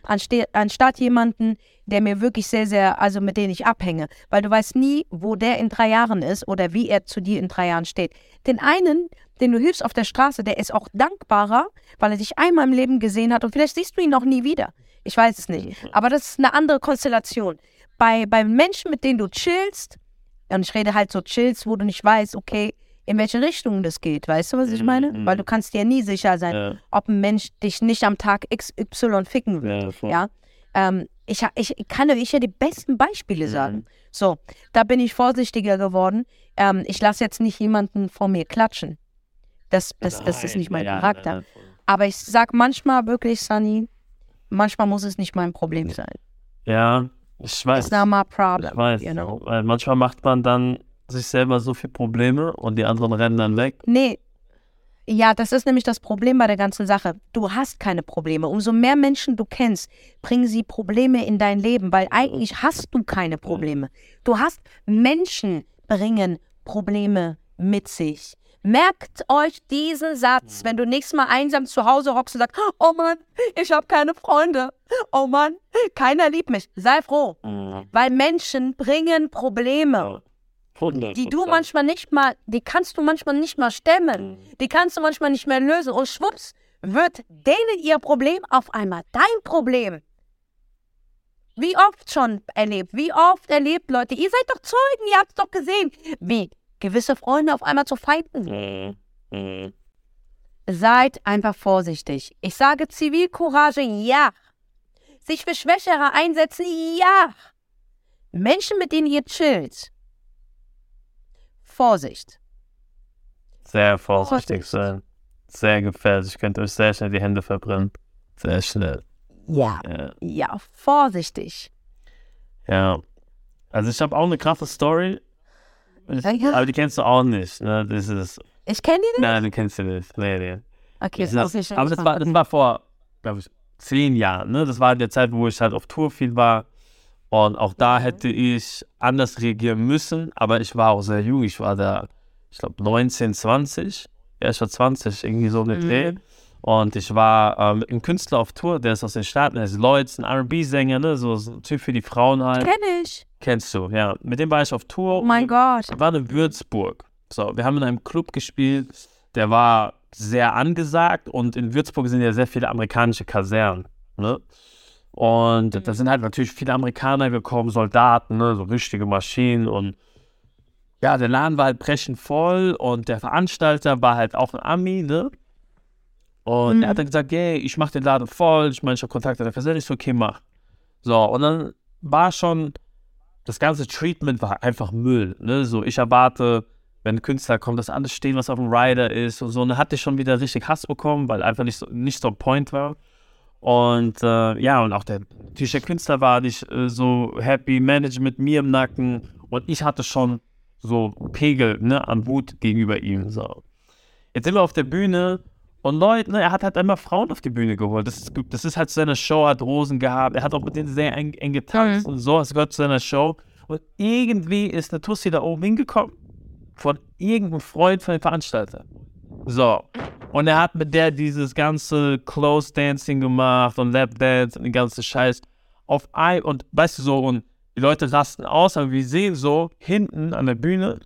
anstatt jemanden, der mir wirklich sehr, sehr, also mit dem ich abhänge. Weil du weißt nie, wo der in drei Jahren ist oder wie er zu dir in drei Jahren steht. Den einen, den du hilfst auf der Straße, der ist auch dankbarer, weil er dich einmal im Leben gesehen hat und vielleicht siehst du ihn noch nie wieder. Ich weiß es nicht. Aber das ist eine andere Konstellation. Bei, bei Menschen, mit denen du chillst, und ich rede halt so chillst, wo du nicht weißt, okay, in welche Richtung das geht. Weißt du, was ich Mhm, meine? mhm. Weil du kannst dir nie sicher sein, Ja, ob ein Mensch dich nicht am Tag XY ficken will. ja. Ja. Ähm, ich, ich kann euch ja die besten Beispiele Mhm. sagen. So, da bin ich vorsichtiger geworden. Ähm, ich lasse jetzt nicht jemanden vor mir klatschen. Das, das, das ist nicht mein Charakter. nein, nein, voll. Aber ich sag manchmal wirklich, Sunny, manchmal muss es nicht mein Problem sein. Ja, ich weiß. It's not my problem. Ich weiß. You know? Weil manchmal macht man dann sich selber so viele Probleme und die anderen rennen dann weg. Nee. Ja, das ist nämlich das Problem bei der ganzen Sache. Du hast keine Probleme. Umso mehr Menschen du kennst, bringen sie Probleme in dein Leben, weil eigentlich hast du keine Probleme. Du hast Menschen bringen Probleme mit sich. Merkt euch diesen Satz, wenn du nächstes Mal einsam zu Hause hockst und sagst, oh Mann, ich habe keine Freunde. Oh Mann, keiner liebt mich. Sei froh, Mhm. weil Menschen bringen Probleme die du manchmal nicht mal, die kannst du manchmal nicht mal stemmen. Die kannst du manchmal nicht mehr lösen. Und schwupps, wird denen ihr Problem auf einmal dein Problem. Wie oft schon erlebt, wie oft erlebt, Leute, ihr seid doch Zeugen, ihr habt es doch gesehen, wie gewisse Freunde auf einmal zu feinden. Mhm. Mhm. Seid einfach vorsichtig. Ich sage Zivilcourage, ja. Sich für Schwächere einsetzen, ja. Menschen, mit denen ihr chillt. Vorsicht. Sehr vorsichtig Vorsicht. sein. Sehr gefährlich. Könnt euch sehr schnell die Hände verbrennen. Sehr schnell. Ja. Ja. Ja, vorsichtig. ja. Also ich habe auch eine krasse Story. Ich, Ja. Aber die kennst du auch nicht. Ne? Das ist. Ich kenne die nicht. Nein, die kennst du nicht. Nee, nee. Okay, Das, ist aber das war, das war vor, glaube ich, zehn Jahren. Ne? Das war in der Zeit, wo ich halt auf Tour viel war. Und auch da hätte ich anders reagieren müssen. Aber ich war auch sehr jung. Ich war da, ich glaube, 19, 20. Ja, ich war 20, irgendwie so mit Mhm. Dreh. Und ich war ähm, mit einem Künstler auf Tour, der ist aus den Staaten, der ist Lloyd, ein R&B-Sänger, ne? so, so ein Typ für die Frauen halt. Kenne ich. Kennst du, ja. Mit dem war ich auf Tour. Oh mein Gott. Waren in Würzburg. So, wir haben in einem Club gespielt, der war sehr angesagt und in Würzburg sind ja sehr viele amerikanische Kasernen. Ne? Und da sind halt natürlich viele Amerikaner gekommen, Soldaten, ne? so richtige Maschinen und ja, der Laden war halt brechend voll und der Veranstalter war halt auch ein Ami, ne? Und Mhm. er hat dann gesagt, hey, ich mach den Laden voll, ich meine, ich habe Kontakt mit der Kassette, ich so, okay, mach. So, und dann war schon, das ganze Treatment war einfach Müll, ne? So, ich erwarte, wenn ein Künstler kommt, dass alles stehen, was auf dem Rider ist und so. Und dann hatte ich schon wieder richtig Hass bekommen, weil einfach nicht so, nicht so point war. Und äh, ja, und auch der, der Künstler war nicht äh, so happy, Manager mit mir im Nacken. Und ich hatte schon so Pegel ne, an Wut gegenüber ihm. So. Jetzt sind wir auf der Bühne und Leute, ne, er hat halt einmal Frauen auf die Bühne geholt. Das ist, das ist halt zu seiner Show, hat Rosen gehabt. Er hat auch mit denen sehr eng, eng getanzt und so. Es gehört zu seiner Show. Und irgendwie ist eine Tussi da oben hingekommen von irgendeinem Freund von dem Veranstalter. So. Und er hat mit der dieses ganze Close Dancing gemacht und Lap Dance und den ganzen Scheiß auf ein und weißt du so und die Leute rasten aus, aber wir sehen so hinten an der Bühne,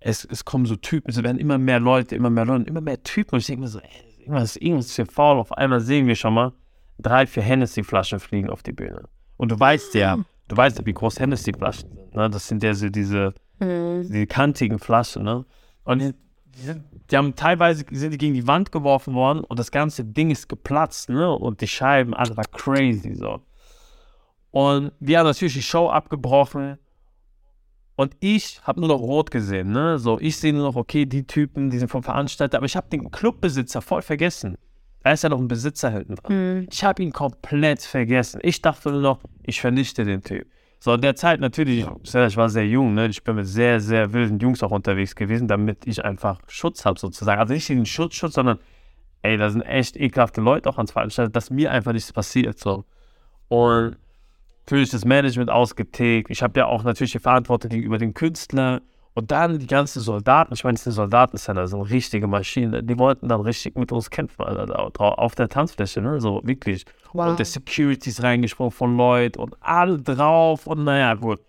es, es kommen so Typen, es werden immer mehr Leute, immer mehr Leute, immer mehr Typen und ich denke mir so, ey, irgendwas, irgendwas ist hier faul. Auf einmal sehen wir schon mal drei, vier Hennessy-Flaschen fliegen auf die Bühne. Und du weißt ja, du weißt ja, wie groß Hennessy-Flaschen sind. Ne? Das sind ja so diese, Mhm. diese kantigen Flaschen. Ne? Und die, sind- die haben teilweise sind die gegen die Wand geworfen worden und das ganze Ding ist geplatzt. Ne? Und die Scheiben, alles war crazy so. Und wir haben natürlich die Show abgebrochen. Und ich habe nur noch rot gesehen, ne? So, ich sehe nur noch, okay, die Typen, die sind vom Veranstalter, aber ich habe den Clubbesitzer voll vergessen. Da ist ja noch ein Besitzer hinten dran. Mhm. Ich habe ihn komplett vergessen. Ich dachte nur noch, ich vernichte den Typ. So, in der Zeit natürlich, ich war sehr jung, ne? Ich bin mit sehr, sehr wilden Jungs auch unterwegs gewesen, damit ich einfach Schutz habe, sozusagen. Also nicht den Schutz, Schutz, sondern, ey, da sind echt ekelhafte Leute auch ans Veranstalter, dass mir einfach nichts passiert, so. Und natürlich das Management ausgetickt. Ich habe ja auch natürlich die Verantwortung gegenüber dem Künstler. Und dann die ganzen Soldaten, ich meine, das sind Soldaten, das sind also richtige Maschinen, die wollten dann richtig mit uns kämpfen, drau- auf der Tanzfläche, ne, so wirklich. Wow. Und der Security ist reingesprungen von Lloyd und alle drauf und naja, gut.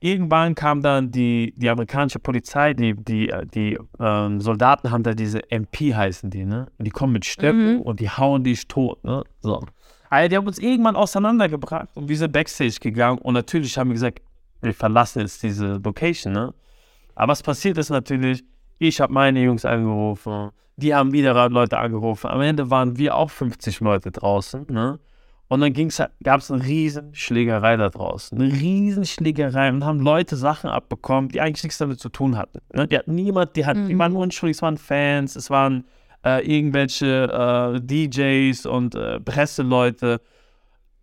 Irgendwann kam dann die, die amerikanische Polizei, die, die, äh, die ähm, Soldaten haben da diese MP heißen die, ne? Und die kommen mit Stöcken und die hauen dich tot, ne? So. Also die haben uns irgendwann auseinandergebracht und wir sind Backstage gegangen und natürlich haben wir gesagt, wir verlassen jetzt diese Location, ne? Aber was passiert ist natürlich, ich habe meine Jungs angerufen, die haben wieder Leute angerufen. Am Ende waren wir auch 50 Leute draußen, ne? Und dann ging's, gab es eine riesen Schlägerei da draußen. Eine riesen Schlägerei und haben Leute Sachen abbekommen, die eigentlich nichts damit zu tun hatten. Ne? Die hatten niemand, die, hatten, die waren unschuldig, es waren Fans, es waren äh, irgendwelche äh, DJs und äh, Presseleute.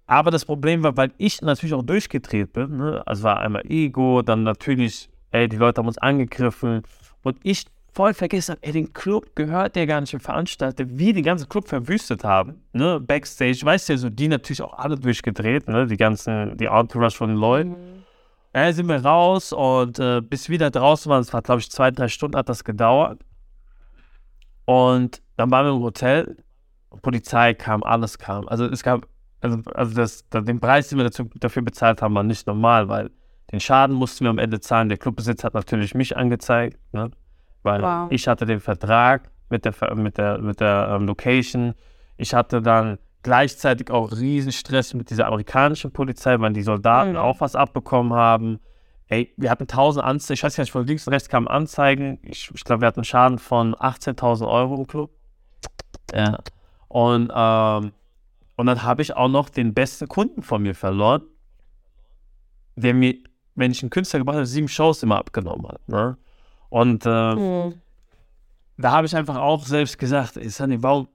Aber das Problem war, weil ich natürlich auch durchgedreht bin, ne? also war einmal Ego, dann natürlich, ey, die Leute haben uns angegriffen und ich voll vergessen habe, ey, den Club gehört der gar nicht dem Veranstalter, wir den ganzen Club verwüstet haben, ne, Backstage, weißt du ja so, die natürlich auch alle durchgedreht, ne, die ganzen, die Entourage von den Leuten. Ja, sind wir raus und äh, bis wir da draußen waren, es war glaube ich zwei, drei Stunden hat das gedauert. Und dann waren wir im Hotel, Polizei kam, alles kam. Also es gab, also, also das, den Preis, den wir dazu, dafür bezahlt haben, war nicht normal, weil den Schaden mussten wir am Ende zahlen. Der Clubbesitzer hat natürlich mich angezeigt, ne? weil Wow. ich hatte den Vertrag mit der, mit der, mit der ähm, Location. Ich hatte dann gleichzeitig auch riesen Stress mit dieser amerikanischen Polizei, weil die Soldaten Mhm. auch was abbekommen haben. Ey, wir hatten 1000 Anzeigen, ich weiß gar nicht, von links und rechts kamen Anzeigen. Ich, ich glaube, wir hatten einen Schaden von 18.000 Euro im Club. Ja. Und, ähm, und dann habe ich auch noch den besten Kunden von mir verloren, der mir, wenn ich einen Künstler gemacht habe, sieben Shows immer abgenommen hat. Ne? Und äh, Mhm. da habe ich einfach auch selbst gesagt, ey, Sunny, warum?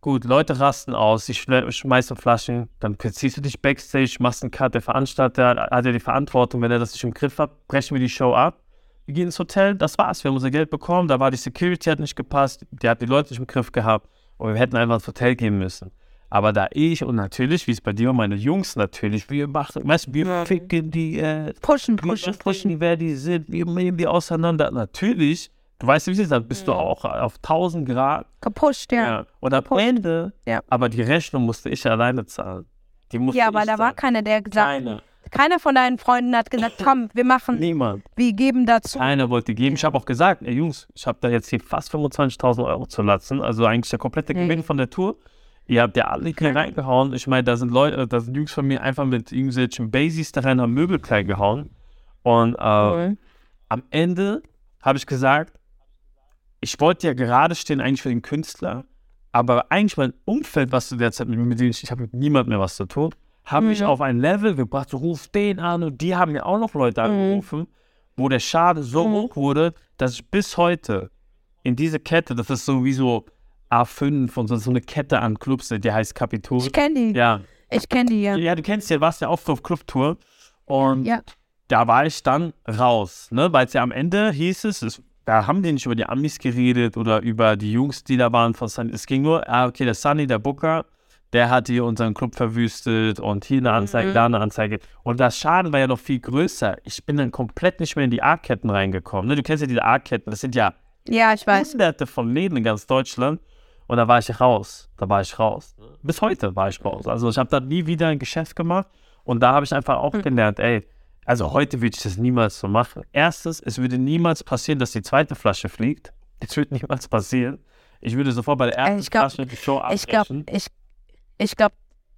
Gut, Leute rasten aus, ich schmeiße Flaschen, dann ziehst du dich Backstage, machst einen Cut, der Veranstalter hat hat ja die Verantwortung, wenn er das nicht im Griff hat, brechen wir die Show ab. Wir gehen ins Hotel, das war's, wir haben unser Geld bekommen, da war die Security hat nicht gepasst, der hat die Leute nicht im Griff gehabt und wir hätten einfach ins Hotel gehen müssen. Aber da ich und natürlich, wie es bei dir war, meine Jungs natürlich, wir machen, weißt du, wir Ja. ficken die, äh, Pushen, pushen, pushen, pushen. wer die sind, wir nehmen die auseinander. Natürlich, du weißt, wie es ist, dann bist du Ja. auch auf 1000 Grad. Gepusht, ja. Ja. Und am Gepusht. Ende, Ja. aber die Rechnung musste ich alleine zahlen. Die musste Ja, aber da war zahlen. keiner, der gesagt keiner. Keiner von deinen Freunden hat gesagt, komm, wir machen, Niemand. wir geben dazu. Keiner wollte geben. Ich habe auch gesagt, ey Jungs, ich habe da jetzt hier fast 25.000 Euro zu latzen. Also eigentlich der komplette Mhm. Gewinn von der Tour. Ihr habt ja alle hier reingehauen. Ich meine, da sind Leute, da sind Jungs von mir einfach mit irgendwelchen Basics da rein am Möbelkleid gehauen. Und äh, Mhm. am Ende habe ich gesagt, ich wollte ja gerade stehen eigentlich für den Künstler, aber eigentlich mein Umfeld, was du derzeit mit, mit dem ich, ich habe mit niemand mehr was zu tun, habe mich Mhm. auf ein Level gebracht, so ruf den an und die haben mir auch noch Leute angerufen, wo der Schaden so Mhm. hoch wurde, dass ich bis heute in diese Kette, das ist so wie so A5 und so, so eine Kette an Clubs, die heißt Kapitol. Ich kenne die. Ja. Ich kenne die, ja. ja, du kennst ja, warst ja auch auf Clubtour und Ja. da war ich dann raus, ne? Weil es ja am Ende hieß es, es, da haben die nicht über die Amis geredet oder über die Jungs, die da waren von Sunny. Es ging nur, ah, okay, der Sunny, der Booker, der hat hier unseren Club verwüstet und hier eine Anzeige, Mhm. da eine Anzeige. Und das Schaden war ja noch viel größer. Ich bin dann komplett nicht mehr in die A-Ketten reingekommen. Ne? Du kennst ja diese A-Ketten, das sind ja Ja, ich weiß. Hunderte von Läden in ganz Deutschland. Und da war ich raus. Da war ich raus. Bis heute war ich raus. Also ich habe da nie wieder ein Geschäft gemacht. Und da habe ich einfach auch gelernt, ey, also heute würde ich das niemals so machen. Erstens, es würde niemals passieren, dass die zweite Flasche fliegt. Das würde niemals passieren. Ich würde sofort bei der ersten ich glaub- Flasche die Show Ich glaube, abbrechen. ich, ich glaub,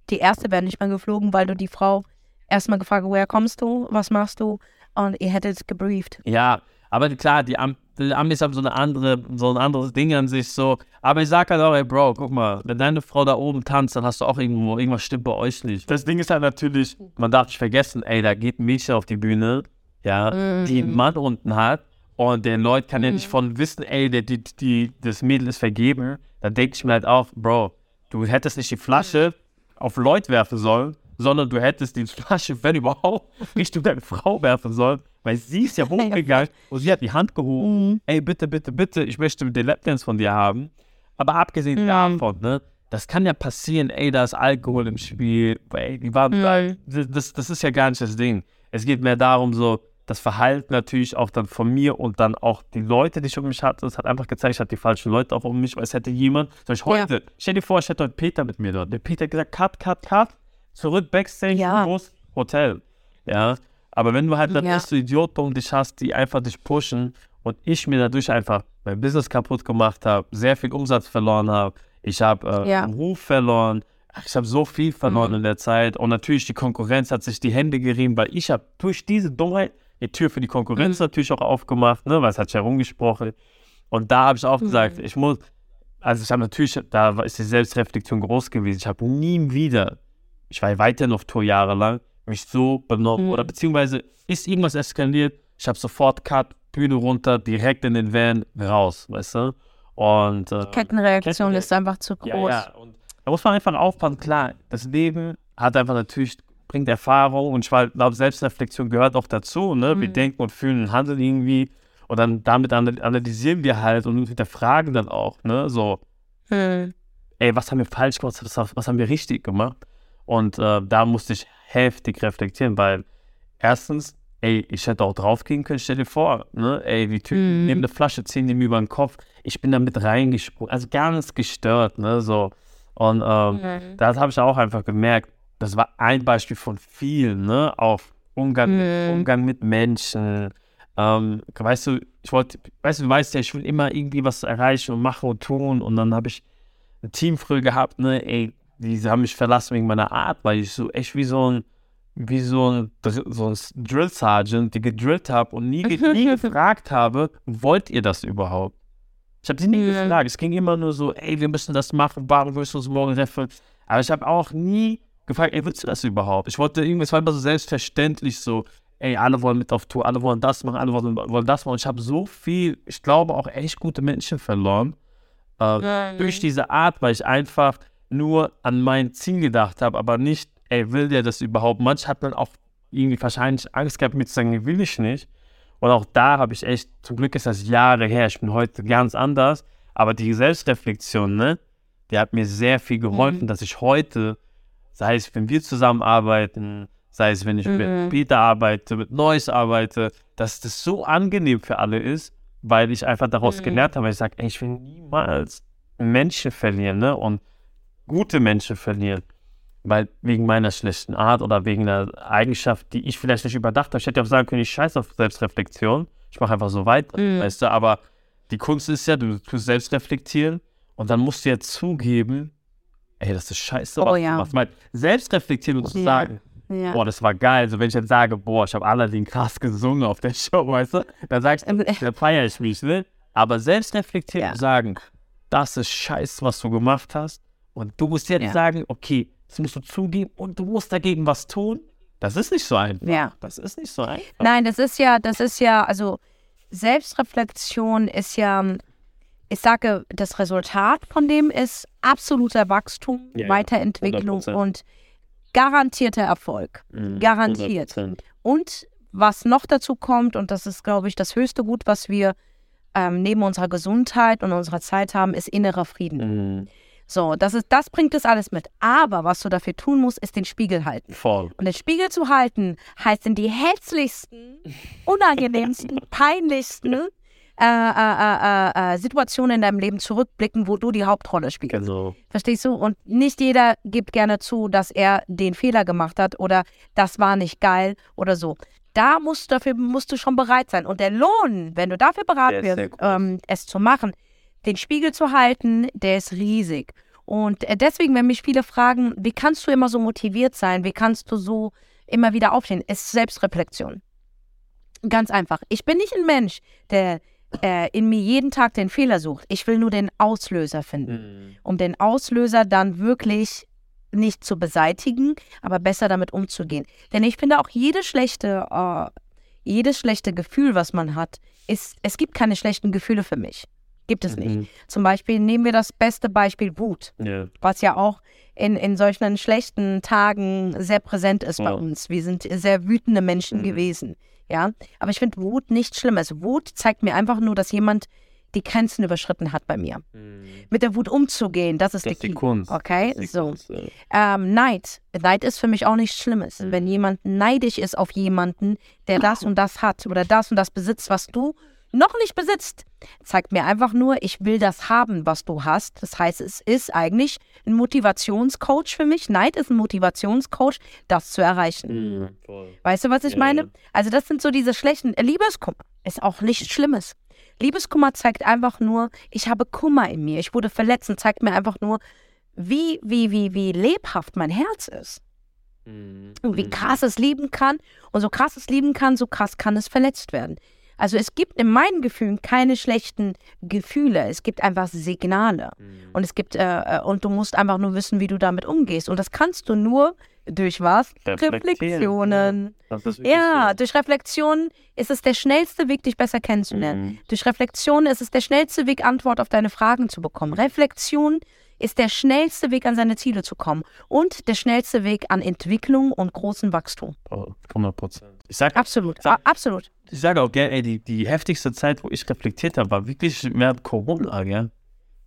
die erste wäre nicht mehr geflogen, weil du die Frau erstmal gefragt, woher kommst du, was machst du? Und ihr hättet gebrieft. Ja, aber klar, die, Am die Amis haben so eine andere, so ein anderes Ding an sich so. Aber ich sag halt auch, ey Bro, guck mal, wenn deine Frau da oben tanzt, dann hast du auch irgendwo, irgendwas stimmt bei euch nicht. Das Ding ist halt natürlich, man darf nicht vergessen, ey, da geht ein Mädchen auf die Bühne, ja, die einen Mann unten hat und der Leute kann ja nicht von wissen, ey, der, die, die, das Mädel ist vergeben. Dann denke ich mir halt auch, Bro, du hättest nicht die Flasche auf Leute werfen sollen, sondern du hättest die Flasche, wenn überhaupt, Richtung deine Frau werfen sollen, weil sie ist ja hochgegangen und sie hat die Hand gehoben. Ey, bitte, bitte, bitte, ich möchte den Lapdance von dir haben. Aber abgesehen davon, ne, das kann ja passieren, ey, da ist Alkohol im Spiel, ey, die waren, das, das ist ja gar nicht das Ding. Es geht mehr darum, so, das Verhalten natürlich auch dann von mir und dann auch die Leute, die ich um mich hatte, das hat einfach gezeigt, ich hatte die falschen Leute auch um mich, weil es hätte jemand, zum Beispiel Ja. heute, stell dir vor, ich hätte heute Peter mit mir dort. Der Peter hat gesagt, cut, cut, cut, zurück, Backstage, Ja. Bus, Hotel. Ja, aber wenn du halt dann Ja. so Idioten um dich hast, die einfach dich pushen und ich mir dadurch einfach mein Business kaputt gemacht habe, sehr viel Umsatz verloren habe, ich habe äh, Ja. einen Ruf verloren, ich habe so viel verloren in der Zeit und natürlich die Konkurrenz hat sich die Hände gerieben, weil ich habe durch diese Dummheit die Tür für die Konkurrenz natürlich auch aufgemacht, ne, weil es hat sich herumgesprochen. Und da habe ich auch gesagt, ich muss, also ich habe natürlich, da ist die Selbstreflexion groß gewesen, ich habe nie wieder, ich war weiterhin auf Tour jahrelang, mich so benommen oder beziehungsweise ist irgendwas eskaliert, ich habe sofort Cut, Bühne runter, direkt in den Van, raus, weißt du? Und äh, Kettenreaktion Kettenre- ist einfach zu groß. ja, ja. Und da muss man einfach aufpassen. Klar, das Leben hat einfach natürlich, bringt Erfahrung und ich glaube, Selbstreflexion gehört auch dazu. Ne? Wir denken und fühlen und handeln irgendwie und dann damit ana- analysieren wir halt und hinterfragen dann auch, ne? So, Hm. ey, was haben wir falsch gemacht, was, was haben wir richtig gemacht? Und äh, da musste ich heftig reflektieren, weil erstens, ey, ich hätte auch draufgehen können, stell dir vor, ne? Ey, die Typen nehmen eine Flasche, ziehen dem über den Kopf. Ich bin da mit reingesprungen, also gar nichts gestört, ne? So. Und ähm, das habe ich auch einfach gemerkt. Das war ein Beispiel von vielen, ne? Auf Umgang, mit, Umgang mit Menschen. Ähm, weißt du, ich wollte, weißt du, du weißt ja, ich will immer irgendwie was erreichen und machen und tun. Und dann habe ich ein Team früher gehabt, ne, ey, die haben mich verlassen wegen meiner Art, weil ich so echt wie so ein, wie so ein, so ein Drill Sergeant, die gedrillt habe und nie, nie gefragt habe, wollt ihr das überhaupt? Ich habe sie nie Ja. gefragt. Es ging immer nur so, ey, wir müssen das machen, warum willst du uns morgen treffen? Aber ich habe auch nie gefragt, ey, willst du das überhaupt? Ich wollte irgendwie, es war immer so selbstverständlich so, ey, alle wollen mit auf Tour, alle wollen das machen, alle wollen, wollen das machen. Und ich habe so viel, ich glaube, auch echt gute Menschen verloren. Äh, durch diese Art, weil ich einfach nur an mein Ziel gedacht habe, aber nicht, ey, will der das überhaupt? Manch hat man auch irgendwie wahrscheinlich Angst gehabt, mir zu sagen, will ich nicht. Und auch da habe ich echt, zum Glück ist das Jahre her, ich bin heute ganz anders, aber die Selbstreflexion, ne, die hat mir sehr viel geholfen, dass ich heute, sei es, wenn wir zusammenarbeiten, sei es, wenn ich mit Peter arbeite, mit Neues arbeite, dass das so angenehm für alle ist, weil ich einfach daraus gelernt habe, ich sage, ey, ich will niemals Menschen verlieren, ne, und gute Menschen verlieren. Weil wegen meiner schlechten Art oder wegen einer Eigenschaft, die ich vielleicht nicht überdacht habe. Ich hätte auch sagen können, ich scheiße auf Selbstreflexion. Ich mache einfach so weiter, weißt du. Aber die Kunst ist ja, du tust selbst reflektieren und dann musst du ja zugeben, ey, das ist scheiße, Oh was ja. du machst. Weil selbst reflektieren und zu Ja. sagen, Ja. boah, das war geil. Also wenn ich jetzt sage, boah, ich habe Aladdin krass gesungen auf der Show, weißt du, dann sagst du, da feiere ich mich, ne? Aber selbst reflektieren Ja. und sagen, das ist scheiße, was du gemacht hast. Und du musst jetzt Ja. sagen, okay, das musst du zugeben und du musst dagegen was tun. Das ist nicht so einfach. Ja. Das ist nicht so einfach. Nein, das ist ja, das ist ja, also Selbstreflexion ist ja, ich sage, das Resultat von dem ist absoluter Wachstum, Ja, Weiterentwicklung 100%. und garantierter Erfolg. Mhm, Garantiert. 100%. Und was noch dazu kommt, und das ist, glaube ich, das höchste Gut, was wir ähm, neben unserer Gesundheit und unserer Zeit haben, ist innerer Frieden. Mhm. So, das, ist, das bringt es alles mit. Aber was du dafür tun musst, ist den Spiegel halten. Voll. Und den Spiegel zu halten, heißt in die hässlichsten, unangenehmsten, peinlichsten äh, äh, äh, äh, Situationen in deinem Leben zurückblicken, wo du die Hauptrolle spielst. Genau. Verstehst du? Und nicht jeder gibt gerne zu, dass er den Fehler gemacht hat oder das war nicht geil oder so. Da musst dafür musst du schon bereit sein. Und der Lohn, wenn du dafür bereit wirst, ähm, es zu machen, den Spiegel zu halten, der ist riesig. Und äh, deswegen, wenn mich viele fragen, wie kannst du immer so motiviert sein, wie kannst du so immer wieder aufstehen, ist Selbstreflexion. Ganz einfach. Ich bin nicht ein Mensch, der äh, in mir jeden Tag den Fehler sucht. Ich will nur den Auslöser finden Mhm. um den Auslöser dann wirklich nicht zu beseitigen, aber besser damit umzugehen. Denn ich finde auch jede schlechte, äh, jedes schlechte Gefühl, was man hat, ist, es gibt keine schlechten Gefühle für mich. Gibt es nicht. Mhm. Zum Beispiel nehmen wir das beste Beispiel Wut, Ja. was ja auch in, in solchen schlechten Tagen sehr präsent ist bei Ja. uns. Wir sind sehr wütende Menschen Mhm. gewesen. Ja, aber ich finde Wut nicht Schlimmes. Wut zeigt mir einfach nur, dass jemand die Grenzen überschritten hat bei mir. Mhm. Mit der Wut umzugehen, das ist Das die die. Kunst. Okay, die so. Kunst, ja. Ähm, Neid. Neid ist für mich auch nichts Schlimmes. Mhm. Wenn jemand neidisch ist auf jemanden, der das und das hat oder das und das besitzt, was du noch nicht besitzt, zeigt mir einfach nur, ich will das haben, was du hast. Das heißt, es ist eigentlich ein Motivationscoach für mich. Neid ist ein Motivationscoach, das zu erreichen. Mhm. Weißt du, was ich Ja, meine? ja. Also das sind so diese schlechten Liebeskummer. Ist auch nichts Schlimmes. Liebeskummer zeigt einfach nur, ich habe Kummer in mir. Ich wurde verletzt und zeigt mir einfach nur, wie, wie, wie, wie lebhaft mein Herz ist. Mhm. Und wie Mhm. krass es lieben kann. Und so krass es lieben kann, so krass kann es verletzt werden. Also es gibt in meinen Gefühlen keine schlechten Gefühle. Es gibt einfach Signale. Mhm. Und es gibt, äh, äh, und du musst einfach nur wissen, wie du damit umgehst. Und das kannst du nur durch was? Reflexionen. Ja, so. durch Reflexion ist es der schnellste Weg, dich besser kennenzulernen. Mhm. Durch Reflexion ist es der schnellste Weg, Antwort auf deine Fragen zu bekommen. Reflexion ist der schnellste Weg, an seine Ziele zu kommen und der schnellste Weg an Entwicklung und großen Wachstum. Oh, 100 Prozent. Ich sag, Absolut, Sag- absolut. ich sage auch gerne, die, die heftigste Zeit, wo ich reflektiert habe, war wirklich während Corona, gell?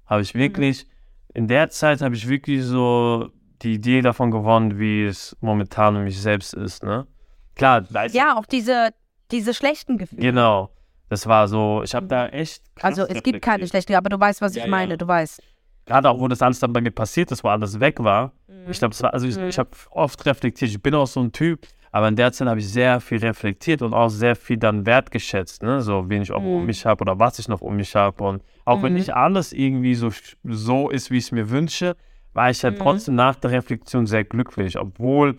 Habe ich wirklich, in der Zeit habe ich wirklich so die Idee davon gewonnen, wie es momentan um mich selbst ist, ne? Klar, weiß Ja, auch diese, diese schlechten Gefühle. Genau. Das war so, ich habe da echt. Also es gibt keine schlechten, aber du weißt, was Ja, ich meine, ja. du weißt. Gerade auch, wo das alles dann bei mir passiert ist, wo alles weg war. Mhm. Ich glaube, es war, also ich, ich habe oft reflektiert. Ich bin auch so ein Typ, aber in der Zeit habe ich sehr viel reflektiert und auch sehr viel dann wertgeschätzt, ne? So, wen ich auch um Mhm. mich habe oder was ich noch um mich habe. Und auch wenn Mhm. nicht alles irgendwie so, so ist, wie ich es mir wünsche, war ich halt Mhm. trotzdem nach der Reflexion sehr glücklich. Obwohl,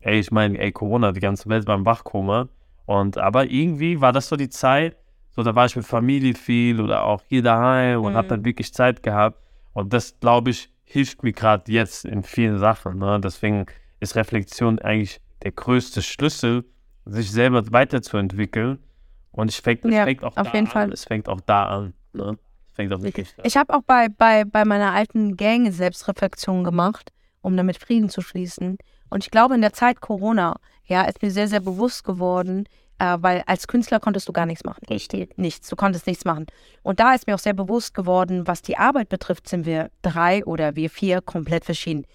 ey, ich meine, ey, Corona, die ganze Welt war im Wachkoma. Und aber irgendwie war das so die Zeit, so da war ich mit Familie viel oder auch hier daheim und Mhm. habe dann wirklich Zeit gehabt. Und das, glaube ich, hilft mir gerade jetzt in vielen Sachen. Ne? Deswegen ist Reflexion eigentlich der größte Schlüssel, sich selber weiterzuentwickeln. Und es fängt, es Ja, fängt auch auf da jeden an. Fall. Es fängt auch da an. Ne? Es fängt auch wirklich da. Ich habe auch bei, bei, bei meiner alten Gang Selbstreflexion gemacht, um damit Frieden zu schließen. Und ich glaube, in der Zeit Corona, ja, ist mir sehr, sehr bewusst geworden, äh, weil als Künstler konntest du gar nichts machen. Richtig. Nichts. Du konntest nichts machen. Und da ist mir auch sehr bewusst geworden, was die Arbeit betrifft, sind wir drei oder wir vier komplett verschieden.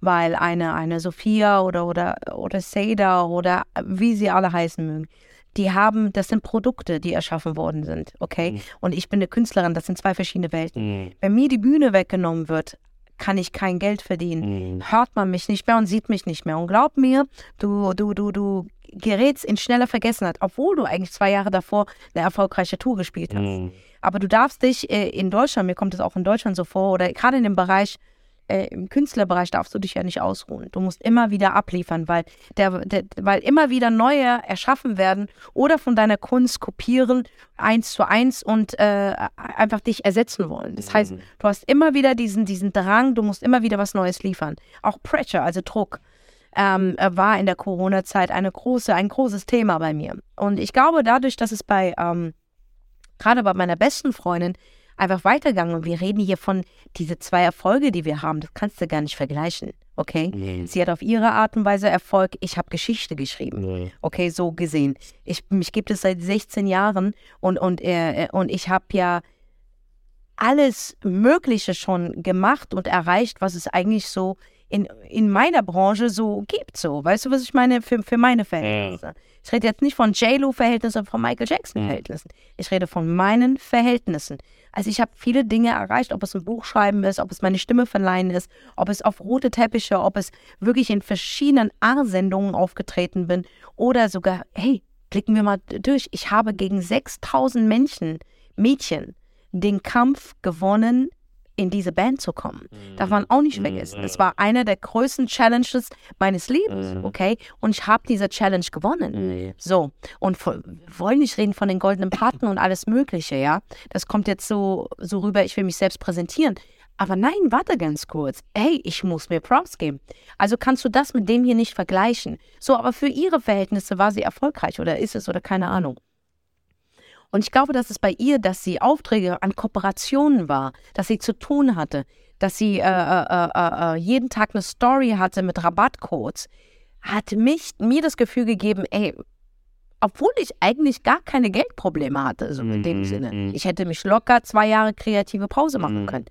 Weil eine, eine Sophia oder, oder, oder Seda oder wie sie alle heißen mögen, die haben, das sind Produkte, die erschaffen worden sind, okay? Mhm. Und ich bin eine Künstlerin, das sind zwei verschiedene Welten. Mhm. Wenn mir die Bühne weggenommen wird, kann ich kein Geld verdienen. Mhm. Hört man mich nicht mehr und sieht mich nicht mehr. Und glaub mir, du, du, du, du gerätst in schneller Vergessenheit, obwohl du eigentlich zwei Jahre davor eine erfolgreiche Tour gespielt hast. Mhm. Aber du darfst dich äh, in Deutschland, mir kommt es auch in Deutschland so vor, oder gerade in dem Bereich, äh, im Künstlerbereich darfst du dich ja nicht ausruhen. Du musst immer wieder abliefern, weil, der, der, weil immer wieder neue erschaffen werden oder von deiner Kunst kopieren, eins zu eins und äh, einfach dich ersetzen wollen. Das heißt, Mhm. du hast immer wieder diesen, diesen Drang, du musst immer wieder was Neues liefern. Auch Pressure, also Druck. Ähm, äh, war in der Corona-Zeit eine große, ein großes Thema bei mir. Und ich glaube, dadurch, dass es bei ähm, gerade bei meiner besten Freundin einfach weitergegangen. Und wir reden hier von diese zwei Erfolge, die wir haben. Das kannst du gar nicht vergleichen. Okay? Mhm. Sie hat auf ihre Art und Weise Erfolg. Ich habe Geschichte geschrieben. Nee. Okay, so gesehen. Ich, mich gibt es seit 16 Jahren und, und, äh, und ich habe ja alles Mögliche schon gemacht und erreicht, was es eigentlich so in, in meiner Branche so gibt. So, weißt du, was ich meine für, für meine Verhältnisse? Ja. Ich rede jetzt nicht von J-Lo-Verhältnissen, sondern von Michael Jackson-Verhältnissen. Ich rede von meinen Verhältnissen. Also ich habe viele Dinge erreicht, ob es ein Buch schreiben ist, ob es meine Stimme verleihen ist, ob es auf rote Teppiche, ob es wirklich in verschiedenen A-Sendungen aufgetreten bin oder sogar, hey, klicken wir mal durch. Ich habe gegen 6000 Menschen, Mädchen, den Kampf gewonnen, in diese Band zu kommen. Darf man auch nicht mhm. vergessen. Es war einer der größten Challenges meines Lebens, mhm. okay? Und ich habe diese Challenge gewonnen. Mhm. So, und wir wollen nicht reden von den goldenen Paten und alles Mögliche, ja? Das kommt jetzt so, so rüber, ich will mich selbst präsentieren. Aber nein, warte ganz kurz. Hey, ich muss mir Props geben. Also kannst du das mit dem hier nicht vergleichen. So, aber für ihre Verhältnisse war sie erfolgreich oder ist es oder keine Ahnung. Und ich glaube, dass es bei ihr, dass sie Aufträge an Kooperationen war, dass sie zu tun hatte, dass sie äh, äh, äh, äh, jeden Tag eine Story hatte mit Rabattcodes, hat mich, mir das Gefühl gegeben, ey, obwohl ich eigentlich gar keine Geldprobleme hatte, so in dem mhm, Sinne. Mhm. Ich hätte mich locker zwei Jahre kreative Pause machen mhm. können.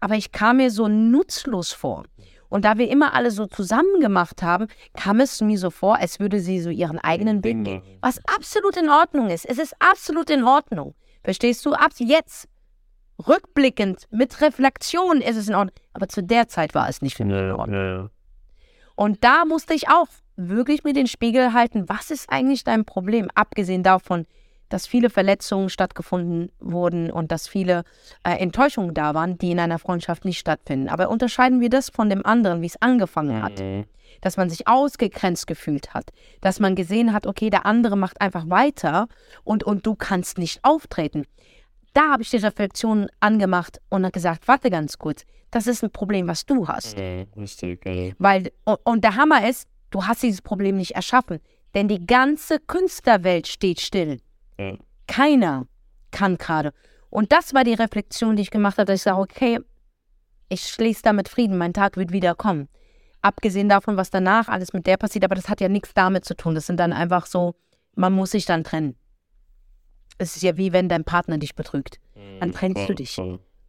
Aber ich kam mir so nutzlos vor. Und da wir immer alle so zusammen gemacht haben, kam es mir so vor, als würde sie so ihren eigenen Weg gehen. Was absolut in Ordnung ist. Es ist absolut in Ordnung. Verstehst du? Ab jetzt, rückblickend, mit Reflexion ist es in Ordnung. Aber zu der Zeit war es nicht für mich in Ordnung. Ja, ja. Und da musste ich auch wirklich mir den Spiegel halten, was ist eigentlich dein Problem? Abgesehen davon, dass viele Verletzungen stattgefunden wurden und dass viele äh, Enttäuschungen da waren, die in einer Freundschaft nicht stattfinden. Aber unterscheiden wir das von dem anderen, wie es angefangen hat. Mhm. Dass man sich ausgegrenzt gefühlt hat, dass man gesehen hat, okay, der andere macht einfach weiter und, und du kannst nicht auftreten. Da habe ich die Reflexion angemacht und habe gesagt, warte ganz kurz, das ist ein Problem, was du hast. Ja. Weil, und, und der Hammer ist, du hast dieses Problem nicht erschaffen, denn die ganze Künstlerwelt steht still. Ja. Keiner kann gerade. Und das war die Reflexion, die ich gemacht habe, dass ich sage, okay, ich schließe damit Frieden, mein Tag wird wieder kommen. Abgesehen davon, was danach alles mit der passiert, aber das hat ja nichts damit zu tun. Das sind dann einfach so, man muss sich dann trennen. Es ist ja wie wenn dein Partner dich betrügt. Dann trennst du dich.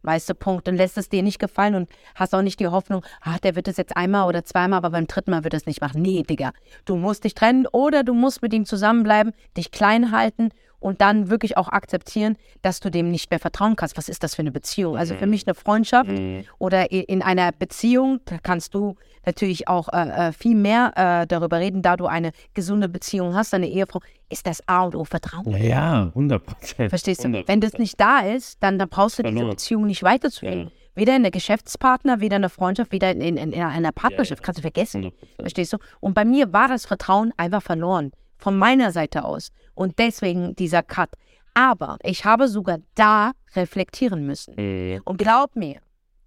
Weißt du, Punkt. Und lässt es dir nicht gefallen und hast auch nicht die Hoffnung, ach, der wird es jetzt einmal oder zweimal, aber beim dritten Mal wird es nicht machen. Nee, Digga. Du musst dich trennen oder du musst mit ihm zusammenbleiben, dich klein halten und dann wirklich auch akzeptieren, dass du dem nicht mehr vertrauen kannst. Was ist das für eine Beziehung? Also für mhm. mich eine Freundschaft mhm. oder in einer Beziehung, da kannst du natürlich auch äh, äh, viel mehr äh, darüber reden, da du eine gesunde Beziehung hast, eine Ehefrau, ist das A und O Vertrauen. Ja, ja 100 Prozent. Verstehst du? 100%. Wenn das nicht da ist, dann, dann brauchst du diese Beziehung nicht weiterzuführen. Ja. Weder in der Geschäftspartner, weder in der Freundschaft, weder in, in, in einer Partnerschaft. Ja, Kannst du vergessen. 100%. Verstehst du? Und bei mir war das Vertrauen einfach verloren von meiner Seite aus. Und deswegen dieser Cut. Aber ich habe sogar da reflektieren müssen. Mhm. Und glaub mir,